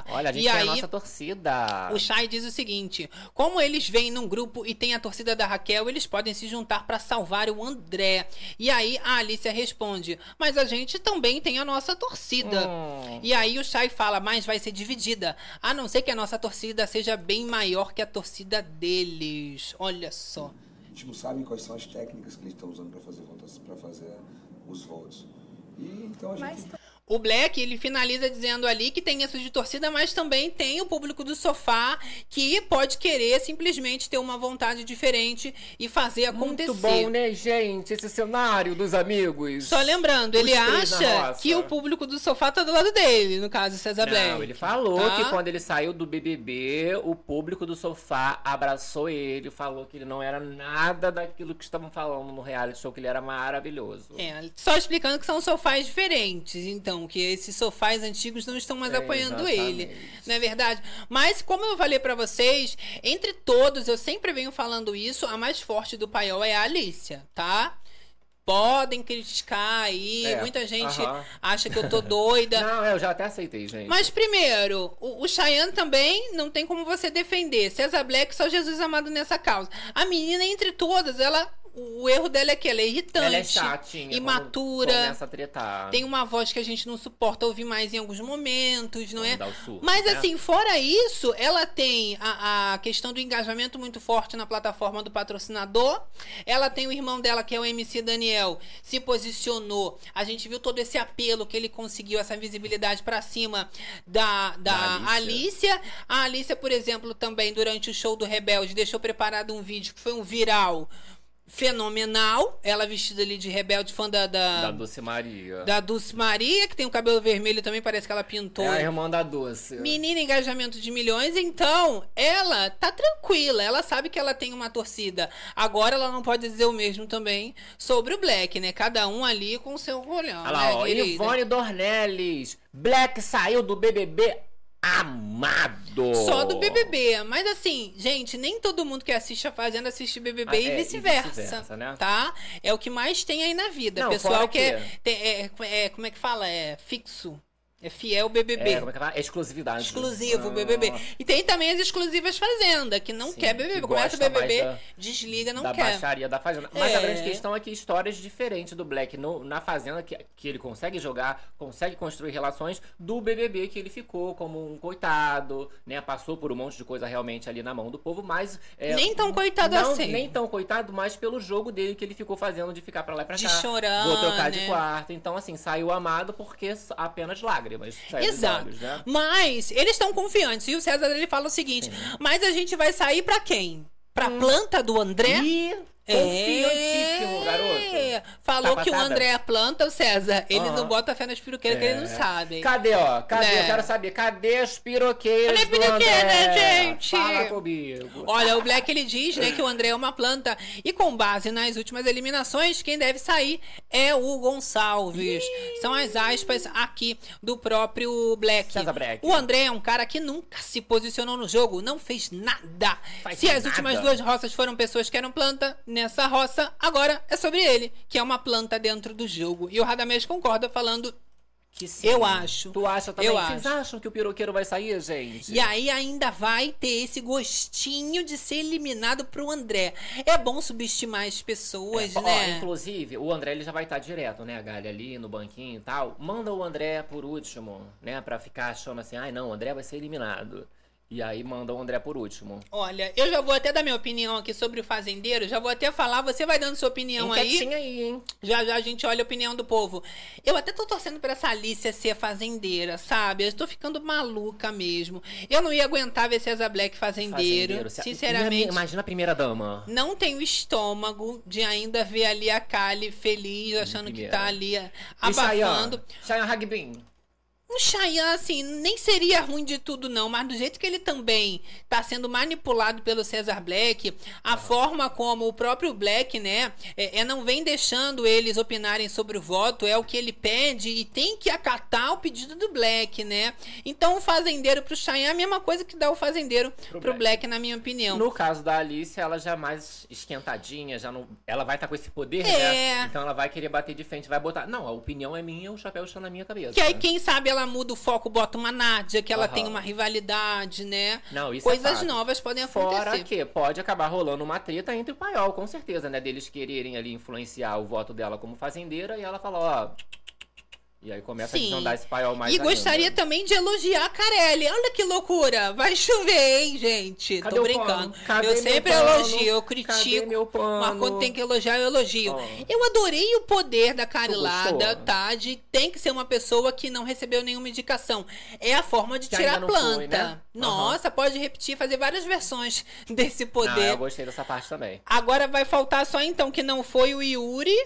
Olha, a gente e tem aí, a nossa torcida. o Chay diz o seguinte: como eles vêm num grupo e tem a torcida da Raquel, eles podem se juntar para salvar o André. E aí a Alicia responde: mas a gente também tem a nossa torcida. Hum. E aí o Chay fala: mas vai ser dividida, a não ser que a nossa torcida seja bem maior que a torcida deles. Olha só. A gente não sabe quais são as técnicas que eles estão usando para fazer para fazer os votos. E então a gente O Black, ele finaliza dizendo ali que tem isso de torcida, mas também tem o público do sofá que pode querer simplesmente ter uma vontade diferente e fazer acontecer. Muito bom, né, gente? Esse cenário dos amigos. Só lembrando, ele acha que o público do sofá tá do lado dele, no caso, César Black. Não, ele falou Tá? que quando ele saiu do BBB, o público do sofá abraçou ele, falou que ele não era nada daquilo que estavam falando no reality show, que ele era maravilhoso. É, só explicando que são sofás diferentes, então, que esses sofás antigos não estão mais É, apoiando exatamente. ele, não é verdade? Mas, como eu falei pra vocês, entre todos, eu sempre venho falando isso, a mais forte do paiol é a Alicia, tá? Podem criticar aí, É, muita gente aham. acha que eu tô doida. Não, eu já até aceitei, gente. Mas primeiro, o, o Cheyenne também não tem como você defender. César Black, só Jesus amado nessa causa. A menina, entre todas, ela. O erro dela é que ela é irritante, Ela é chatinha. imatura. Começa a tretar. Tem uma voz que a gente não suporta ouvir mais em alguns momentos, não é? Dá o surto, Mas né? assim, fora isso, ela tem a, a questão do engajamento muito forte na plataforma do patrocinador. Ela tem o irmão dela, que é o MC Daniel, se posicionou. A gente viu todo esse apelo que ele conseguiu, essa visibilidade pra cima da, da, Da Alicia. Alicia. A Alicia, por exemplo, também durante o show do Rebelde, deixou preparado um vídeo que foi um viral fenomenal. Ela vestida ali de rebelde, fã da, da, Da Doce Maria. da Dulce Maria, que tem o cabelo vermelho também, parece que ela pintou. É a irmã da Doce. Menina engajamento de milhões, então ela tá tranquila, ela sabe que ela tem uma torcida. Agora ela não pode dizer o mesmo também sobre o Black, né? Cada um ali com o seu rolhão, Olha lá, né, ó? Ivone Dornelles. Black saiu do BBB amado. Só do BBB. Mas assim, gente, nem todo mundo que assiste a Fazenda assiste BBB Ah, e é, vice-versa. vice-versa, né? Tá? É o que mais tem aí na vida. Não, Pessoal que é, que- tem- é- é- Como é que fala? É fixo. É fiel BBB. É, como é que fala? Exclusividade. Exclusivo Ah. BBB. E tem também as exclusivas Fazenda, que não quer BBB. que Começa o BBB, da- desliga, não da quer. baixaria da Fazenda. Mas É. a grande questão é que histórias diferentes do Black no- na Fazenda, que, que ele consegue jogar, consegue construir relações, do BBB que ele ficou como um coitado, né? Passou por um monte de coisa realmente ali na mão do povo, mas... é, Nem tão coitado não, assim. Nem tão coitado, mas pelo jogo dele que ele ficou fazendo de ficar pra lá e pra De cá. chorar, Vou trocar de né? quarto. Então, assim, saiu amado porque apenas lágrimas. Dos Exato. olhos, né? Mas eles estão confiantes. E o César ele fala o seguinte: mas a gente vai sair pra quem? Pra planta do André? Ih, confiantíssimo, garoto. Falou Tá que o? André é planta, o César. Ele Aham. não bota fé nas piroqueiras que ele não É. sabe. Cadê, ó? Cadê? Né? Eu quero saber. Cadê as piroqueiras Cadê piroqueira, André? gente? Fala comigo. Olha, o Black ele diz, né, que o André é uma planta e com base nas últimas eliminações, quem deve sair é o Gonçalves. São as aspas aqui do próprio Black. César Black. O André é um cara que nunca se posicionou no jogo, não fez nada. Faz se as nada. últimas duas roças foram pessoas que eram planta, nessa roça, agora é sobre ele, que é uma planta dentro do jogo. E o Radamés concorda falando Que sim. Eu acho. Tu acha também? Eu Vocês acho. acham que o piroqueiro vai sair, gente? E aí ainda vai ter esse gostinho de ser eliminado pro André. É bom subestimar as pessoas, Ó, né? inclusive, o André ele já vai estar direto, né, Galha, ali no banquinho e tal. Manda o André por último, né, pra ficar achando assim, ai não, o André vai ser eliminado. E aí manda o André por último. Olha, eu já vou até dar minha opinião aqui sobre o fazendeiro, já vou até falar, você vai dando sua opinião aí. Enquetinha aí, hein? Já já a gente olha a opinião do povo. Eu até tô torcendo pra essa Alicia ser fazendeira, sabe? Eu tô ficando maluca mesmo. Eu não ia aguentar ver César Black fazendeiro, se- sinceramente. Imagina a primeira dama. Não tenho estômago de ainda ver ali a Kali feliz, achando que primeira. tá ali abafando. Chayanne Hagbin. O Chayanne, assim, nem seria ruim de tudo, não, mas do jeito que ele também tá sendo manipulado pelo Cesar Black, a forma como o próprio Black, né, é, é não vem deixando eles opinarem sobre o voto, é o que ele pede e tem que acatar o pedido do Black, né? Então o fazendeiro pro Chayanne é a mesma coisa que dá o fazendeiro pro, Black. na minha opinião. No caso da Alice, ela já é mais esquentadinha, já não. Ela vai estar com esse poder, É. né? Então ela vai querer bater de frente, vai botar. Não, a opinião é minha, o chapéu está na minha cabeça. Que aí, quem sabe, ela muda o foco, bota uma Nádia, que ela Aham. tem uma rivalidade, né? Não, isso Coisas é novas podem Fora acontecer. que pode acabar rolando uma treta entre o paiol, com certeza, né? Deles quererem ali influenciar o voto dela como fazendeira e ela fala, ó. E aí começa a Sim. desandar esse paiol mais E ainda. gostaria também de elogiar a Carelli. Olha que loucura. Vai chover, hein, gente? Cadê Tô brincando. eu sempre pano? elogio, eu Cadê critico. meu pano? Mas quando tem que elogiar, eu elogio. Ó. Eu adorei o poder da Carilada, tá? De tem que ser uma pessoa que não recebeu nenhuma indicação. É a forma de Que tirar a planta. foi, né? Nossa, pode repetir, fazer várias versões desse poder. eu gostei dessa parte também. Agora vai faltar só então que não foi o Yuri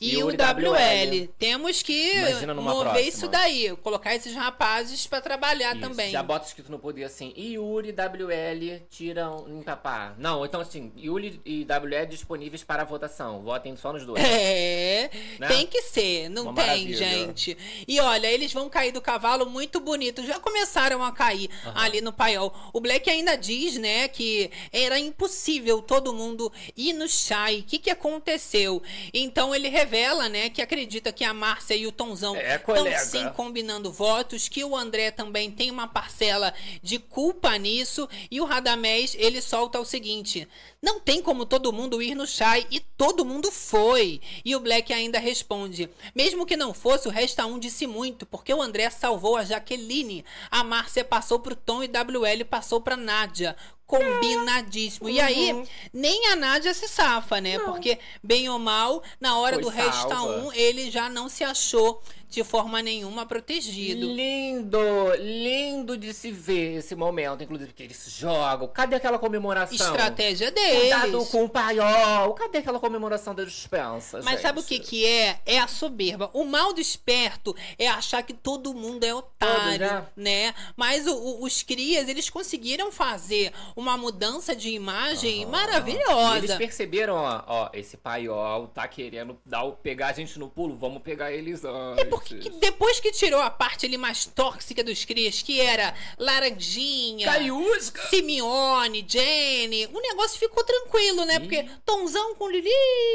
e o WL. WL. Temos que mover próxima. isso daí, colocar esses rapazes pra trabalhar Isso, também. Já bota escrito no poder assim, Yuri e WL tiram encapar. Não, então assim, Yuri e WL disponíveis para votação. Votem só nos dois. É, Né? tem que ser, não Uma tem, maravilha. gente. E olha, eles vão cair do cavalo muito bonito. Já começaram a cair ali no paiol. O Black ainda diz, né, que era impossível todo mundo ir no chai. O que, que aconteceu? Então ele revela, né, que acredita que a Márcia e o Tonzão É, estão sim combinando votos, que o André também tem uma parcela de culpa nisso. E o Radamés, ele solta o seguinte: não tem como todo mundo ir no chai e todo mundo foi. E o Black ainda responde: mesmo que não fosse, o Resta um disse muito, porque o André salvou a Jaqueline, a Márcia passou pro Tom e WL passou pra Nádia. Combinadíssimo. E aí, nem a Nádia se safa, né? Porque, bem ou mal, na hora Foi do Resta salva. um, ele já não se achou de forma nenhuma protegido. Lindo, lindo de se ver esse momento, inclusive que eles jogam. Cadê aquela comemoração? Estratégia deles. Cuidado com o paiol. Cadê aquela comemoração da dispensa, Mas gente? sabe o que que é? É a soberba. O mal do esperto é achar que todo mundo é otário, Todos, né? Mas o- o- os crias, eles conseguiram fazer uma mudança de imagem E eles maravilhosa. perceberam, ó, ó, esse paiol tá querendo dar o, pegar a gente no pulo, vamos pegar eles antes. É Que depois que tirou a parte ali mais tóxica dos crias, que era Laranjinha, Cariúsca. Simeone, Jenny, o negócio ficou tranquilo, né? Porque Tonzão com Lili,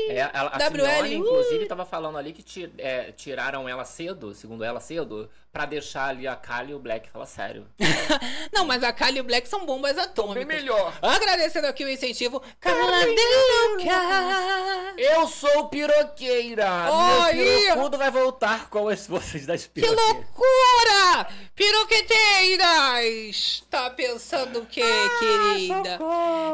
É, ela, a WL, Simeone, uh. inclusive, tava falando ali que ti- é, tiraram ela cedo, segundo ela cedo, pra deixar ali a Kali e o Black. Fala sério. Não, mas a Kali e o Black são bombas atômicas. Bem melhor. Agradecendo aqui o incentivo. Caladeca! Eu sou piroqueira! Oi! Meu pirocudo vai voltar com as forças das Que piroqueiras. Loucura! Piroqueteiras! Tá pensando o quê, querida?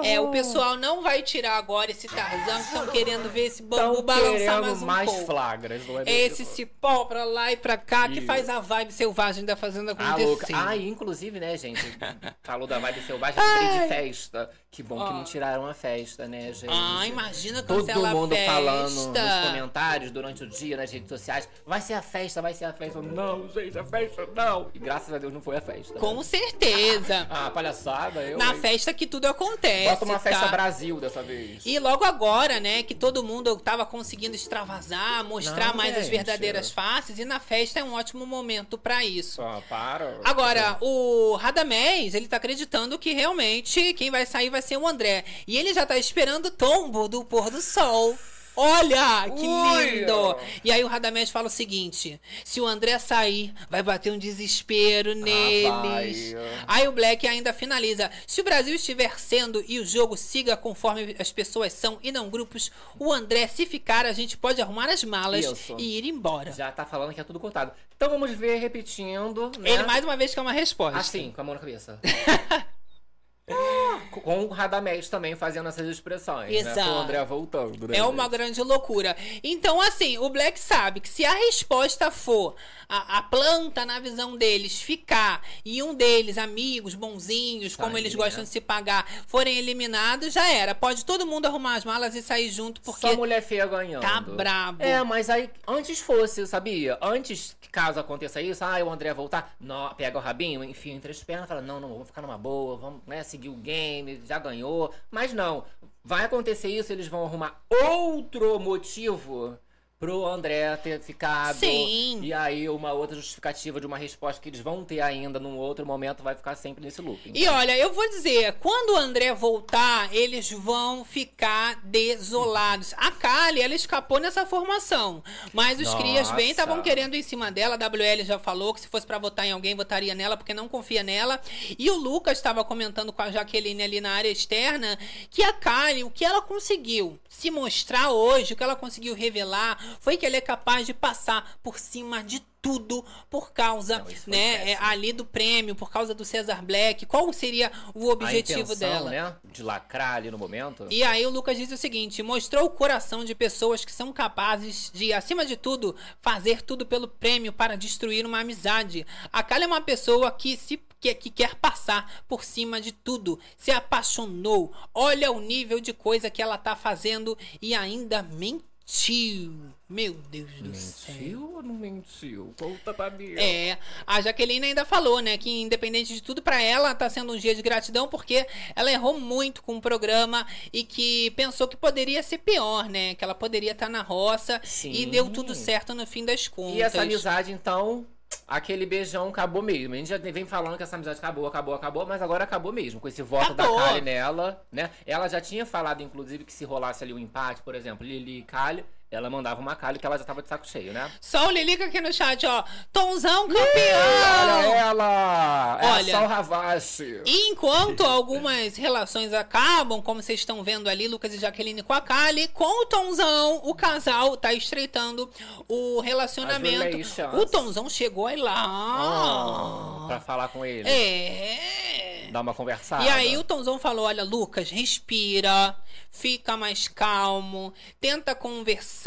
É, o pessoal não vai tirar agora esse Tarzan, que estão querendo ver esse bambu Tão balançar mais um mais pouco. flagras, não é esse cipó pra lá e pra cá que Isso. faz a vibe selvagem da Fazenda Ah, acontecer. Ah, e inclusive, né, gente? Falou da vibe selvagem, de festa. Que bom que não tiraram a festa, né, gente? Ah, imagina Todo mundo falando nos comentários durante o dia, nas redes sociais. Vai ser a festa, vai ser a festa. Não, gente, a festa isso, não. E graças a Deus não foi a festa. Com certeza. Ah, palhaçada, eu. Na festa que tudo acontece. Bota uma festa tá? Brasil dessa vez. E logo agora, né, que todo mundo tava conseguindo extravasar, mostrar Não, mais as gente. verdadeiras faces, e na festa é um ótimo momento pra isso. Ah, para. Agora, o Radamés, ele tá acreditando que realmente quem vai sair vai ser o André. E ele já tá esperando o tombo do pôr do sol. Olha, que lindo! E aí o Radamés fala o seguinte: se o André sair, vai bater um desespero neles. vai. aí o Black ainda finaliza: se o Brasil estiver sendo e o jogo siga conforme as pessoas são e não grupos, o André, se ficar, a gente pode arrumar as malas Isso. e ir embora. Já tá falando que é tudo cortado. Então vamos ver repetindo. Né? Ele mais uma vez quer uma resposta. Assim, com a mão na cabeça. com o Radamés também fazendo essas expressões. Né? Exato. Com o André voltando. Né, É uma grande loucura. Então, assim, o Black sabe que se a resposta for a, a planta, na visão deles, ficar e um deles, amigos, bonzinhos, como Sair, eles gostam né? de se pagar, forem eliminados, já era. Pode todo mundo arrumar as malas e sair junto, porque Só mulher feia ganhando. tá brabo. É, mas aí, antes fosse, sabia? Antes, que caso aconteça isso, ah, o André voltar, pega o rabinho, enfia entre as pernas, fala, não, não, vamos ficar numa boa, vamos, né, seguir o game, já ganhou. Mas não, vai acontecer isso, eles vão arrumar outro motivo pro André ter ficado. Sim. E aí, uma outra justificativa de uma resposta que eles vão ter ainda num outro momento vai ficar sempre nesse looping. E olha, eu vou dizer, quando o André voltar, eles vão ficar desolados. A Kali, ela escapou nessa formação. Mas os Nossa. crias bem estavam querendo em cima dela. A WL já falou que se fosse pra votar em alguém, votaria nela, porque não confia nela. E o Lucas estava comentando com a Jaqueline ali na área externa que a Kali, o que ela conseguiu se mostrar hoje, o que ela conseguiu revelar, foi que ela é capaz de passar por cima de tudo por causa, né, é, ali do prêmio, por causa do Cesar Black. Qual seria o objetivo intenção, dela? né? De lacrar ali no momento. E aí o Lucas diz o seguinte: mostrou o coração de pessoas que são capazes de, acima de tudo, fazer tudo pelo prêmio para destruir uma amizade. A Kali é uma pessoa que se que, que quer passar por cima de tudo, se apaixonou. Olha o nível de coisa que ela tá fazendo e ainda mentiu. Meu Deus do céu. Mentiu ou não mentiu? Conta pra mim. É, a Jaqueline ainda falou, né, que independente de tudo pra ela tá sendo um dia de gratidão porque ela errou muito com o programa e que pensou que poderia ser pior, né, que ela poderia estar na roça e Sim. deu tudo certo no fim das contas. E essa amizade, então, aquele beijão acabou mesmo. A gente já vem falando que essa amizade acabou, acabou, acabou, mas agora acabou mesmo. Com esse voto Acabou. da Kali nela, né? Ela já tinha falado, inclusive, que se rolasse ali um empate, por exemplo, Lili e Kali, ela mandava uma Kali que ela já tava de saco cheio, né? Só o Lilica aqui no chat, ó. Tonzão Olha campeão! ela! É Olha. só o Ravache. Enquanto algumas relações acabam, como vocês estão vendo ali, Lucas e Jaqueline com a Kali, com o Tonzão, o casal tá estreitando o relacionamento. O Tonzão chegou aí lá. Ah, pra falar com ele. É. Dar uma conversada. E aí o Tonzão falou: olha, Lucas, respira, fica mais calmo, tenta conversar.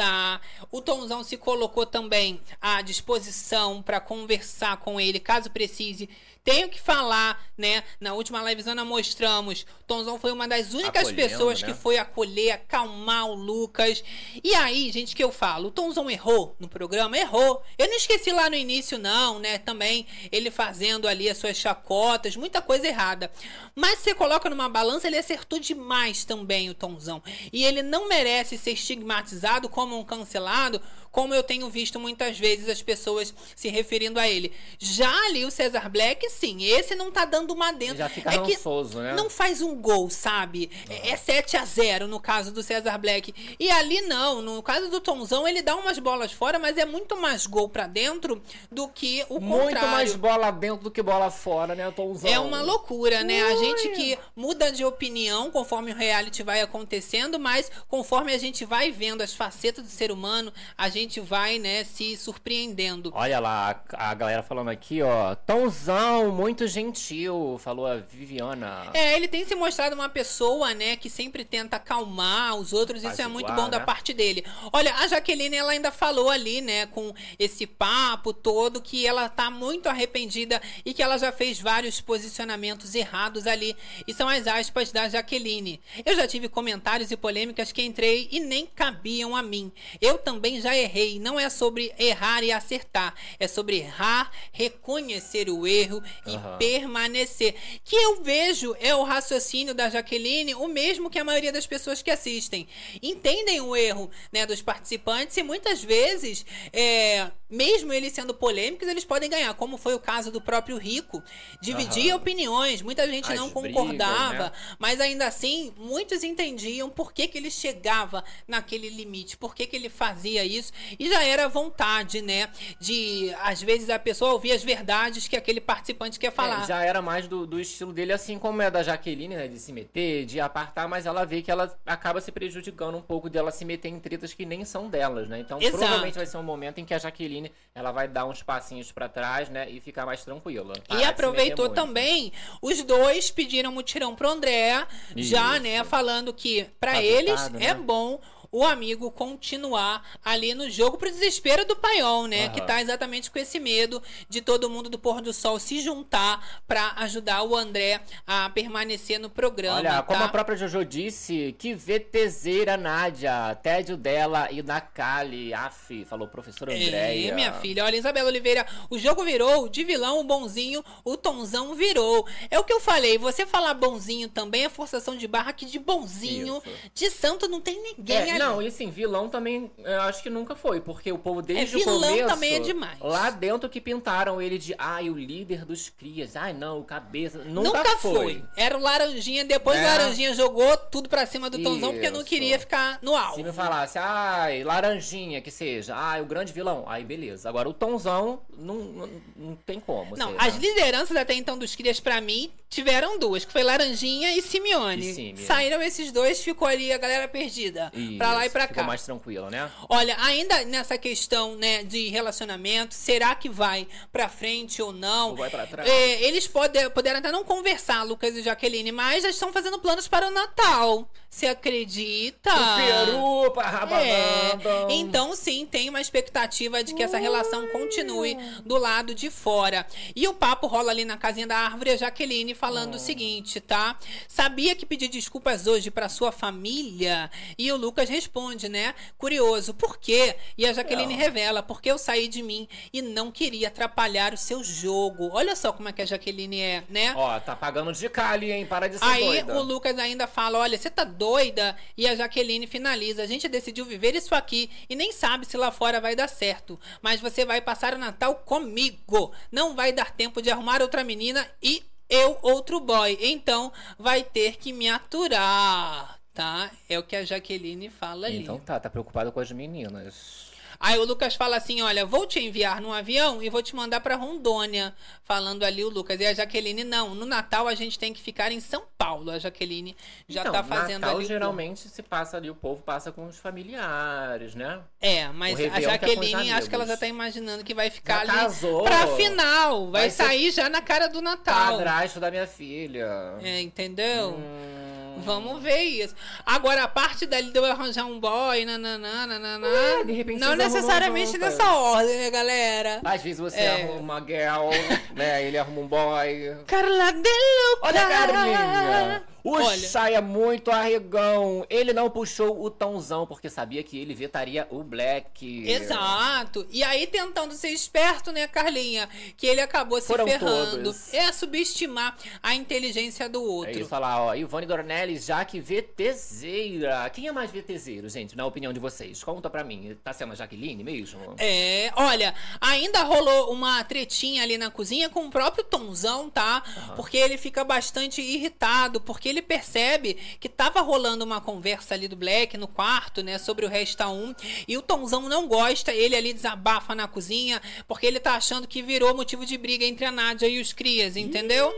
O Tonzão se colocou também à disposição para conversar com ele, caso precise. Tenho que falar, né? Na última livezona mostramos. Tonzão foi uma das únicas Acolhendo, pessoas né? que foi acolher, acalmar o Lucas. E aí, gente, que eu falo? O Tonzão errou no programa? Errou. Eu não esqueci lá no início, não, né? Também ele fazendo ali as suas chacotas, muita coisa errada. Mas você coloca numa balança, ele acertou demais também, o Tonzão. E ele não merece ser estigmatizado como um cancelado, como eu tenho visto muitas vezes as pessoas se referindo a ele. Já ali o Cesar Black, sim, esse não tá dando uma dentro. Já fica é que rançoso, né? não faz um gol, sabe? É é 7 a 0 no caso do Cesar Black. E ali não, no caso do Tonzão, ele dá umas bolas fora, mas é muito mais gol pra dentro do que o Muito contrário. mais bola dentro do que bola fora, né, Tomzão? É uma loucura, né? A Ui. gente que muda de opinião conforme o reality vai acontecendo, mas conforme a gente vai vendo as facetas do ser humano, a gente vai, né, se surpreendendo. Olha lá, a, a galera falando aqui, ó. Tomzão, muito gentil, falou a Viviana. É, ele tem se mostrado uma pessoa, né, que sempre tenta acalmar os outros. Isso é muito bom da né? parte dele. Olha, a Jaqueline, ela ainda falou ali, né, com esse papo todo, que ela tá muito arrependida e que ela já fez vários posicionamentos errados ali. E são as aspas da Jaqueline. Eu já tive comentários e polêmicas que entrei e nem cabiam a mim. Eu também já errei errei. Não é sobre errar e acertar. É sobre errar, reconhecer o erro e Aham. permanecer. Que eu vejo é o raciocínio da Jaqueline, o mesmo que a maioria das pessoas que assistem. Entendem o erro né, dos participantes e muitas vezes, é, mesmo eles sendo polêmicos, eles podem ganhar, como foi o caso do próprio Rico. Dividia Aham. opiniões, muita gente As não brigas, concordava, né? mas ainda assim, muitos entendiam por que, que ele chegava naquele limite, por que, que ele fazia isso, e já era vontade, né? De, às vezes, a pessoa ouvir as verdades que aquele participante quer falar. É, já era mais do, do estilo dele, assim como é da Jaqueline, né? De se meter, de apartar, mas ela vê que ela acaba se prejudicando um pouco dela se meter em tretas que nem são delas, né? Então Exato. provavelmente vai ser um momento em que a Jaqueline ela vai dar uns passinhos pra trás, né? E ficar mais tranquila. E se aproveitou também, os dois pediram mutirão pro André, já, Isso. né, falando que pra Tá eles é né? bom o amigo continuar ali no jogo pro desespero do Paiol, né, Aham. que tá exatamente com esse medo de todo mundo do pôr do sol se juntar pra ajudar o André a permanecer no programa, Olha, como tá? a própria Jojo disse, que VTZera Nádia, tédio dela e da Kali, af, falou professora Andréia. É, minha filha. Olha, Isabela Oliveira, o jogo virou de vilão, o bonzinho, o tonzão virou. É o que eu falei, você falar bonzinho também é forçação de barra que de bonzinho, Isso. de santo não tem ninguém É, ali. Não, e assim, vilão também eu acho que nunca foi, porque o povo desde É, vilão o começo... também é demais. Lá dentro que pintaram ele de, ai, o líder dos crias, ai não, o cabeça, nunca, Nunca, foi. foi. Era o Laranjinha, depois É. o Laranjinha jogou tudo pra cima do Tonzão, porque não Isso. queria ficar no alvo. Se me falasse, ai, laranjinha que seja, ai, o grande vilão, aí beleza. Agora o Tonzão, não, não, não tem como Não, ser, as né? lideranças até então dos crias pra mim tiveram duas, que foi Laranjinha e Simeone. E Simeone. Saíram esses dois, ficou ali a galera perdida. Pra lá e pra cá. mais tranquilo, né? Olha, ainda nessa questão, né, de relacionamento, será que vai pra frente ou não? Ou vai pra trás? É, eles pode, puderam até não conversar, Lucas e Jaqueline, mas já estão fazendo planos para o Natal. Você acredita? O peru pra. É. Então, sim, tem uma expectativa de que essa relação continue do lado de fora. E o papo rola ali na casinha da árvore, a Jaqueline falando o seguinte, tá? Sabia que pedir desculpas hoje pra sua família? E o Lucas responde, né? Curioso, por quê? E a Jaqueline Não. revela, porque eu saí de mim e não queria atrapalhar o seu jogo. Olha só como é que a Jaqueline é, né? Ó, tá pagando de cali, hein? Para de ser Aí doida. o Lucas ainda fala: Olha, você tá doida? E a Jaqueline finaliza: A gente decidiu viver isso aqui e nem sabe se lá fora vai dar certo. Mas você vai passar o Natal comigo. Não vai dar tempo de arrumar outra menina e eu outro boy. Então vai ter que me aturar. Tá? É o que a Jaqueline fala ali. Então tá, tá preocupado com as meninas. Aí o Lucas fala assim: Olha, vou te enviar num avião e vou te mandar pra Rondônia. Falando ali o Lucas. E a Jaqueline, não. No Natal a gente tem que ficar em São Paulo. A Jaqueline já então, tá fazendo Natal, ali. geralmente se passa ali, o povo passa com os familiares, né? É, mas a Réveillon que é Jaqueline, acho que ela já tá imaginando que vai ficar Já ali casou. pra final. Vai, Vai sair já na cara do Natal. Padrasto da minha filha. É, entendeu? Hum. Vamos ver isso. Agora, a parte dali de eu arranjar um boy, nananã, nananã, É, de repente não necessariamente nessa ordem, né, galera? Às vezes você É. arruma uma girl, né? Ele arruma um boy. Carla de Luca. Olha a Carlinha! O Olha. É muito arregão. Ele não puxou o tãozão porque sabia que ele vetaria o Black. Exato. E aí, tentando ser esperto, né, Carlinha? Que ele acabou se Foram ferrando. todos. É subestimar a inteligência do É outro. isso, olha lá, ó. Ivone Dornelles, Jaque VTZera. Quem é mais VTZero, gente, na opinião de vocês? Conta pra mim. Tá sendo a Jaqueline mesmo? É, olha, ainda rolou uma tretinha ali na cozinha com o próprio Tonzão, tá? Porque ele fica bastante irritado, porque ele percebe que tava rolando uma conversa ali do Black no quarto, né, sobre o Resta 1, e o Tonzão não gosta, ele ali desabafa na cozinha, porque ele tá achando que virou motivo de briga entre a Nádia e os crias, entendeu?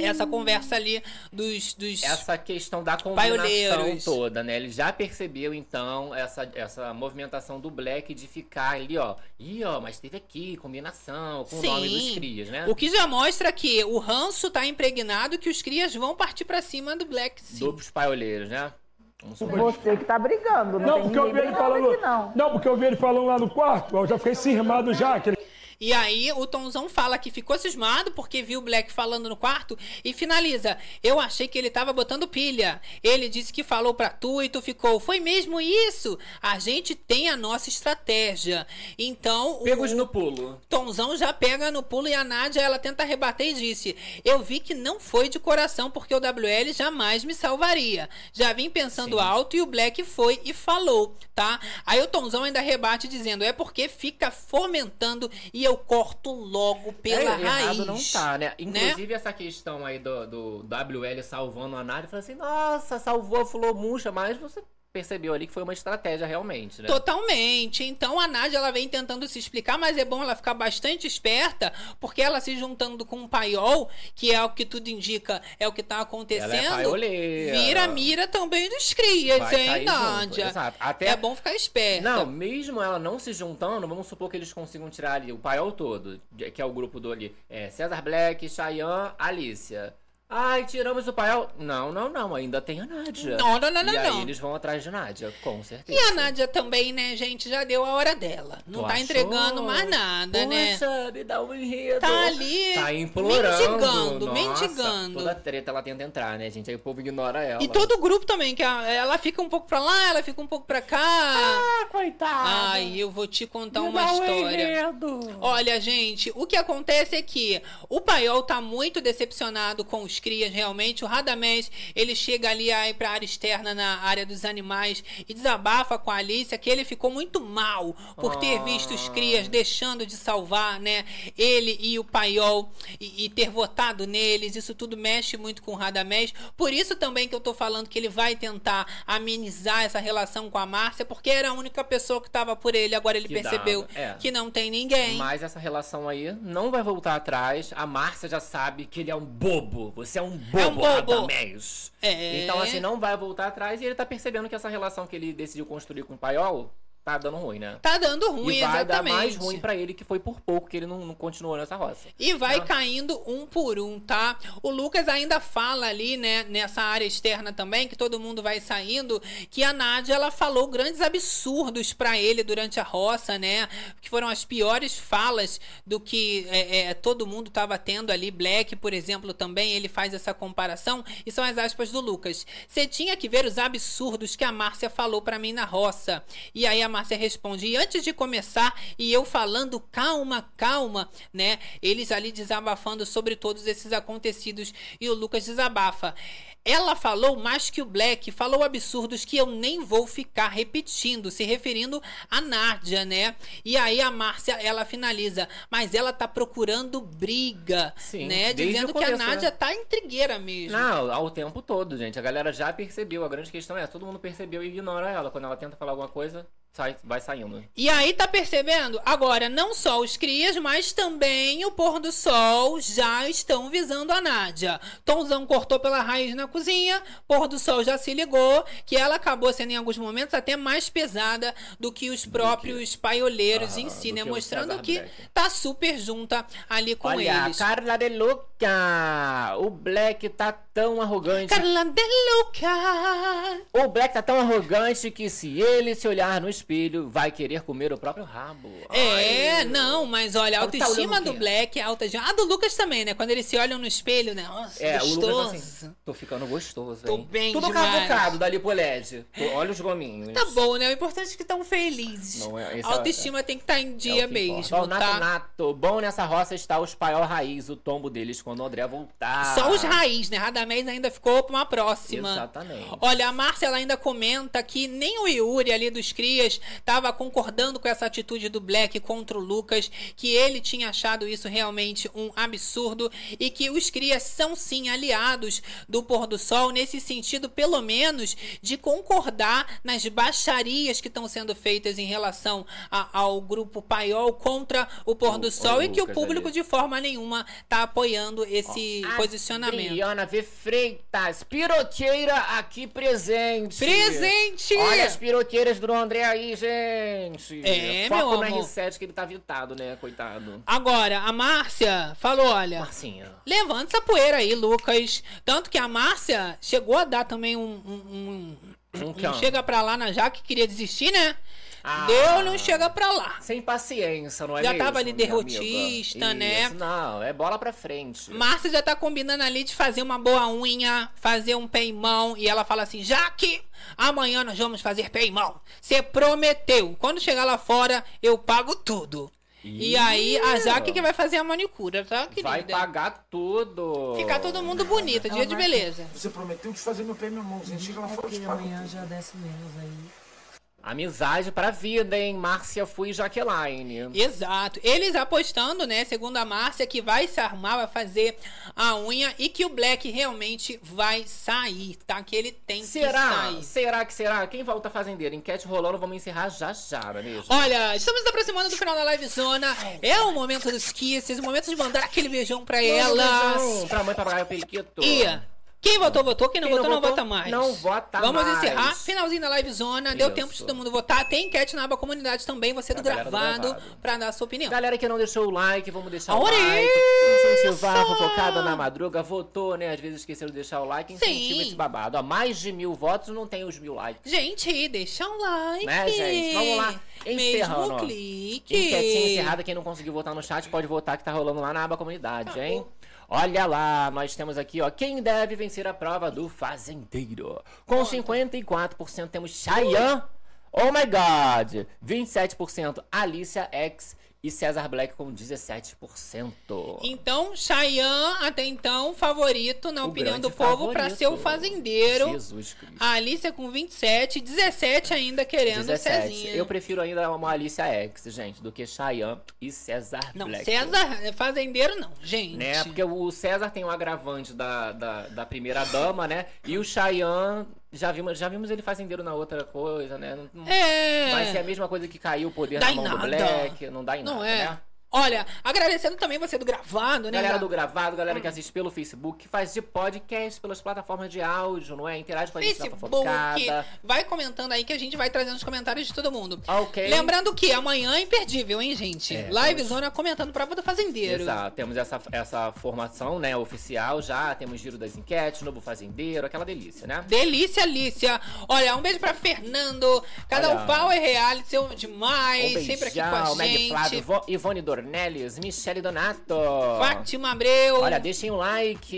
Essa conversa ali dos. dos... Essa questão da combinação Paioleiros. toda, né? Ele já percebeu, então, essa, essa movimentação do Black de ficar ali, ó. Ih, ó, mas teve aqui combinação com o nome dos crias, né? O que já mostra que o ranço tá impregnado e que os crias vão partir pra cima do Black, sim. Duplos paioleiros, né? Vamos supor. Você que tá brigando, não, Não, tem porque eu vi ele falando. aqui, não. Não, porque eu vi ele falando lá no quarto, eu já fiquei cismado já. Que ele... E aí o Tomzão fala que ficou cismado porque viu o Black falando no quarto e finaliza. Eu achei que ele tava botando pilha. Ele disse que falou pra tu e tu ficou. Foi mesmo isso? A gente tem a nossa estratégia. Então. Pegos o no pulo. Tomzão já pega no pulo e a Nádia ela tenta rebater e disse: Eu vi que não foi de coração porque o WL jamais me salvaria. Já vim pensando alto e o Black foi e falou, tá? Aí o Tomzão ainda rebate dizendo: É porque fica fomentando e eu corto logo pela é, raiz. Não tá, né? Inclusive essa questão aí do, do WL salvando a Nádia, falei assim, nossa, salvou a Flor Murcha, mas você percebeu ali que foi uma estratégia realmente, né? Totalmente. Então a Nádia ela vem tentando se explicar, mas é bom ela ficar bastante esperta, porque ela se juntando com o paiol, que é o que tudo indica, é o que tá acontecendo. Ela é paioleira. vira mira também dos crias, Vai hein, Nádia? exato. Até- É bom ficar esperta. Não, mesmo ela não se juntando, vamos supor que eles consigam tirar ali o paiol todo, que é o grupo do ali. É César Black, Cheyenne, Alicia. Ai, tiramos o paiol. Não, não, não, ainda tem a Nádia. Não, não, não, e não, aí não. eles vão atrás de Nádia, com certeza. E a Nádia também, né, gente, já deu a hora dela. Não Tu tá achou? entregando mais nada, né? Poxa, me dá um enredo. Tá ali Tá implorando. mendigando, Nossa, mendigando. Toda treta ela tenta entrar, né, gente? Aí o povo ignora ela. E todo o grupo também, que ela fica um pouco pra lá, ela fica um pouco pra cá. Ah, coitada. Ai, eu vou te contar Me uma dá um história. enredo. Olha, gente, o que acontece é que o Paiol tá muito decepcionado com os crias, realmente. O Radamés, ele chega ali aí pra área externa, na área dos animais, e desabafa com a Alicia que ele ficou muito mal por ter visto os crias deixando de salvar, né? Ele e o Paiol, e, e ter votado neles. Isso tudo mexe muito com o Radamés. Por isso também que eu tô falando que ele vai tentar amenizar essa relação com a Márcia, porque era a única pessoa que tava por ele. Agora ele Que percebeu é. que não tem ninguém. Mas essa relação aí não vai voltar atrás. A Márcia já sabe que ele é um bobo. Você é um bobo, É um bobo. É. Então, assim, não vai voltar atrás. E ele tá percebendo que essa relação que ele decidiu construir com o Paiol tá dando ruim, né? Tá dando ruim, e vai exatamente. dar mais ruim pra ele, que foi por pouco que ele não, não continuou nessa roça. E vai Né? caindo um por um, tá? O Lucas ainda fala ali, né, nessa área externa também, que todo mundo vai saindo, que a Nádia, ela falou grandes absurdos pra ele durante a roça, né? Que foram as piores falas do que é, é, todo mundo tava tendo ali. Black, por exemplo, também, ele faz essa comparação, e são as aspas do Lucas. Você tinha que ver os absurdos que a Márcia falou pra mim na roça. E aí a Márcia responde, e antes de começar, e eu falando, calma, calma, né? Eles ali desabafando sobre todos esses acontecidos, e o Lucas desabafa. Ela falou mais que o Black, falou absurdos que eu nem vou ficar repetindo, se referindo a Nádia, né? E aí a Márcia, ela finaliza, mas ela tá procurando briga, Sim, né? Dizendo que a né? Nádia tá intrigueira mesmo. Não, ao tempo todo, gente. A galera já percebeu. A grande questão é, todo mundo percebeu e ignora ela. Quando ela tenta falar alguma coisa, sai, vai saindo. E aí, tá percebendo? Agora, não só os crias, mas também o pôr do sol já estão visando a Nádia. Tomzão cortou pela raiz na cozinha, pôr do sol já se ligou, que ela acabou sendo em alguns momentos até mais pesada do que os próprios paioleiros Ah, em si, né? que Mostrando que tá super junta ali com Olha, eles. Carla de Luca! O Black tá tão arrogante. Carla de Luca! O Black tá tão arrogante que se ele se olhar no espelho, vai querer comer o próprio rabo. É, Ai, não, mas olha, a Tá autoestima o do? Black é alta de. A do Lucas também, né? Quando eles se olham no espelho, né? Nossa, É, o gostoso. Lucas tá assim, tô ficando gostoso, Tô hein? bem Tudo demais. cavucado dali pro LED. Tô- Olha os gominhos. Tá bom, né? O importante é que estão felizes. Não é- a é- autoestima tem que estar em É dia o que mesmo, importa. Ó, Nato tá? Nato, bom nessa roça está os paiol raiz, o tombo deles quando o André voltar. Só os raiz, né? Radamés ainda ficou pra uma próxima. Exatamente. Olha, a Márcia ela ainda comenta que nem o Yuri ali dos Crias tava concordando com essa atitude do Black contra o Lucas, que ele tinha achado isso realmente um absurdo e que os Crias são sim aliados do pôr do sol nesse sentido, pelo menos, de concordar nas baixarias que estão sendo feitas em relação a- ao grupo Paiol contra o pôr do sol e que o Lucas público ali. de forma nenhuma tá apoiando esse posicionamento. Adriana V. Freitas, piroqueira aqui presente. Presente! Olha as piroteiras do André aí, gente. É, Foco meu no amor. R7 que ele tá vitado, né, coitado. Agora, a Márcia falou: olha, Marcinha. levanta essa poeira aí, Lucas. Tanto que a Márcia chegou a dar também um. um- um- Um um ó? chega pra lá na Jaque, queria desistir, né? Ah. Deu, não chega pra lá. Sem paciência, não é Já mesmo? tava ali derrotista, amiga? né? Isso, não, é bola pra frente. Márcia já tá combinando ali de fazer uma boa unha, fazer um pé em mão. E ela fala assim: já que amanhã nós vamos fazer pé em mão. Você prometeu. Quando chegar lá fora, eu pago tudo. E Ih. aí, a Jaque que vai fazer a manicura, tá, querida? Vai pagar tudo. Ficar todo mundo bonito, dia de beleza. Você prometeu de fazer meu pé e minha mão. Você chega lá fora, eu te pago amanhã tudo. já desce menos aí. Amizade pra vida, hein? Márcia Fui e Jaqueline. Exato. Eles apostando, né, segundo a Márcia, que vai se arrumar, vai fazer a unha e que o Black realmente vai sair, tá? Que ele tem que Será? sair. Será que será? Quem volta fazendeiro? Enquete rolando, vamos encerrar já já, não é mesmo? Olha, estamos nos aproximando do final da live zona. É o momento dos kisses, o momento de mandar aquele beijão pra elas. Beijão Pra mãe, papagaio, periquito. E quem votou, votou. Quem não Quem votou, não não, votou, vota mais. não vota Vamos mais. encerrar. Finalzinho da live zona. Deu Isso. tempo de todo mundo votar. Tem enquete na aba comunidade também. Você do galera do gravado, gravado. pra dar a sua opinião. Galera que não deixou o like, vamos deixar Olha o like. Incentivar a fofocada na madruga. Votou, né? Às vezes esqueceram de deixar o like. Incentiva Sim. esse babado. Ó, mais de mil votos não tem os mil likes. Gente, deixa um like. Né, gente? Vamos lá. Encerrando. Mesmo clique. Enquetinha encerrada. Quem não conseguiu votar no chat pode votar que tá rolando lá na aba comunidade, hein? Olha lá, nós temos aqui, ó, quem deve vencer a prova do fazendeiro. Com 54% temos Cheyenne. Oh my god! 27% Alicia X e César Black com 17%. Então, Cheyenne, até então, favorito, na O opinião do povo, pra favorito. ser o fazendeiro. Jesus Cristo. A Alicia com 27, 17 ainda querendo 17. Cezinha. Eu prefiro ainda uma Alicia X, gente, do que Cheyenne e César Não, Black. César é fazendeiro não, gente. Né? Porque o César tem o agravante da, da, da primeira dama, né? E o Cheyenne, já vimos, já vimos ele fazendeiro na outra coisa, né? Não- É. Vai ser a mesma coisa que caiu o poder Dá na mão do. Black, não dá em Não nada, é. né? Olha, agradecendo também você do gravado, né? Galera Ga- do gravado, galera que assiste pelo Facebook, que faz de podcast pelas plataformas de áudio, não é? Interage com a gente Facebook, vai comentando aí que a gente vai trazendo os comentários de todo mundo. Ok. Lembrando que amanhã é imperdível, hein, gente? É, Live temos- Zona comentando prova do fazendeiro. Exato, temos essa, essa formação, né, oficial já, temos giro das enquetes, novo fazendeiro, aquela delícia, né? Delícia, Alicia. Olha, um beijo pra Fernando. Cada Olha. um pau é reality, seu demais. Um sempre aqui com a beijão, Meg gente. Flávio, Ivo- Ivone Dornelles, Michele Donato. Fátima Abreu. Olha, deixem o like.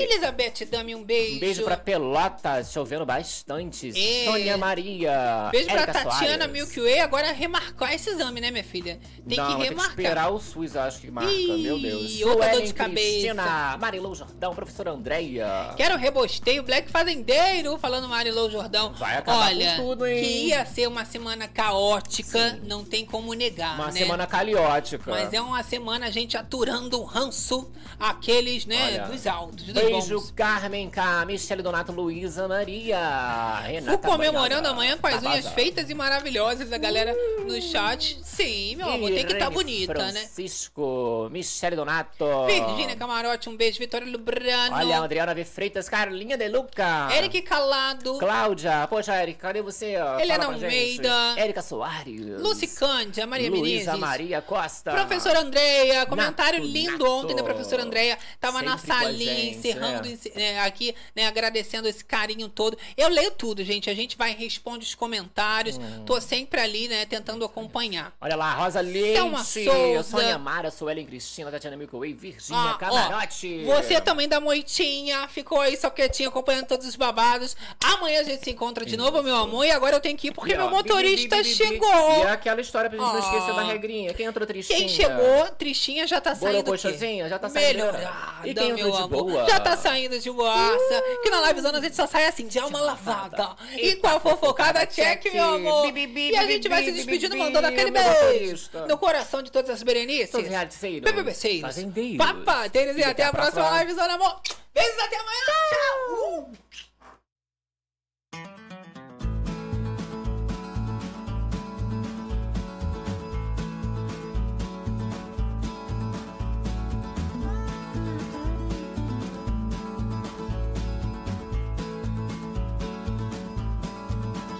Elizabeth, dame um beijo. Um beijo pra Pelotas, chovendo bastante. É. Sônia Maria. Beijo pra Érica Tatiana Soares. Milky Way. Agora remarcar esse exame, né, minha filha? Tem Não, que tem que remarcar. esperar o SUS, acho que marca. Ih, Meu Deus. outra dor de cabeça. Cristina, Marilou Jordão, professora Andréia. Quero rebosteio, Black Fazendeiro, falando Marilou Jordão. Vai acabar Olha, com tudo, hein? que ia ser uma semana caótica, não tem como negar, Uma né? semana caliótica. Mas é uma semana a gente aturando o ranço, aqueles, né, Olha, dos altos, dos Beijo, bons. Carmen K, Michele Donato, Luísa Maria, Renata Fui comemorando amanhã com as unhas Tabasa. feitas e maravilhosas da galera no chat. Sim, meu amor, tem que estar Irene bonita, né? Francisco, Michele Donato. Virgínia Camarote, um beijo. Vitória Lubrano. Olha, Adriana V. Freitas, Carlinha De Luca. Eric Calado. Cláudia. Poxa, Eric, cadê você? Helena Fala pra gente. Almeida. Érica Soares. Lucy Cândia, Maria Luísa Menezes. Maria Costa. Professora Andréia, comentário Nato, lindo Nato. ontem da professora Andréia. Tava na Sempre com a salinha, encerrando esse- né, aqui, né, agradecendo esse carinho todo. Eu leio tudo, gente. A gente vai responde os comentários. Hum. Tô sempre ali, né, tentando acompanhar. Olha lá, Rosa Selma Leite, Souza. Sônia Mara, Suelen Cristina, Tatiana Milky Way, Virgínia Ah, ó, Camarote. você também da Moitinha, ficou aí só quietinha acompanhando todos os babados. Amanhã a gente se encontra de novo, meu amor. E agora eu tenho que ir porque E, ó, meu motorista bi, bi, bi, chegou. E é aquela história pra gente não esquecer Ah. da regrinha. Quem entrou tristinha? Quem chegou, Tristinha já tá saindo. Borocochazinha, já tá saindo. Melhorada, E quem meu de amor. boa? Já tá saindo de boaça. Que na livezona a gente só sai assim, de alma lavada. E com a fofocada check, meu amor. Bi, bi, bi, E a gente bi, vai se despedindo, bi, mandando aquele beijo no coração de todas as berenices. Todos os realiticeiros. BBBceiros. Fazendeiros. Papateiros. E E até a próxima livezona, amor. Beijos, até amanhã. Tchau.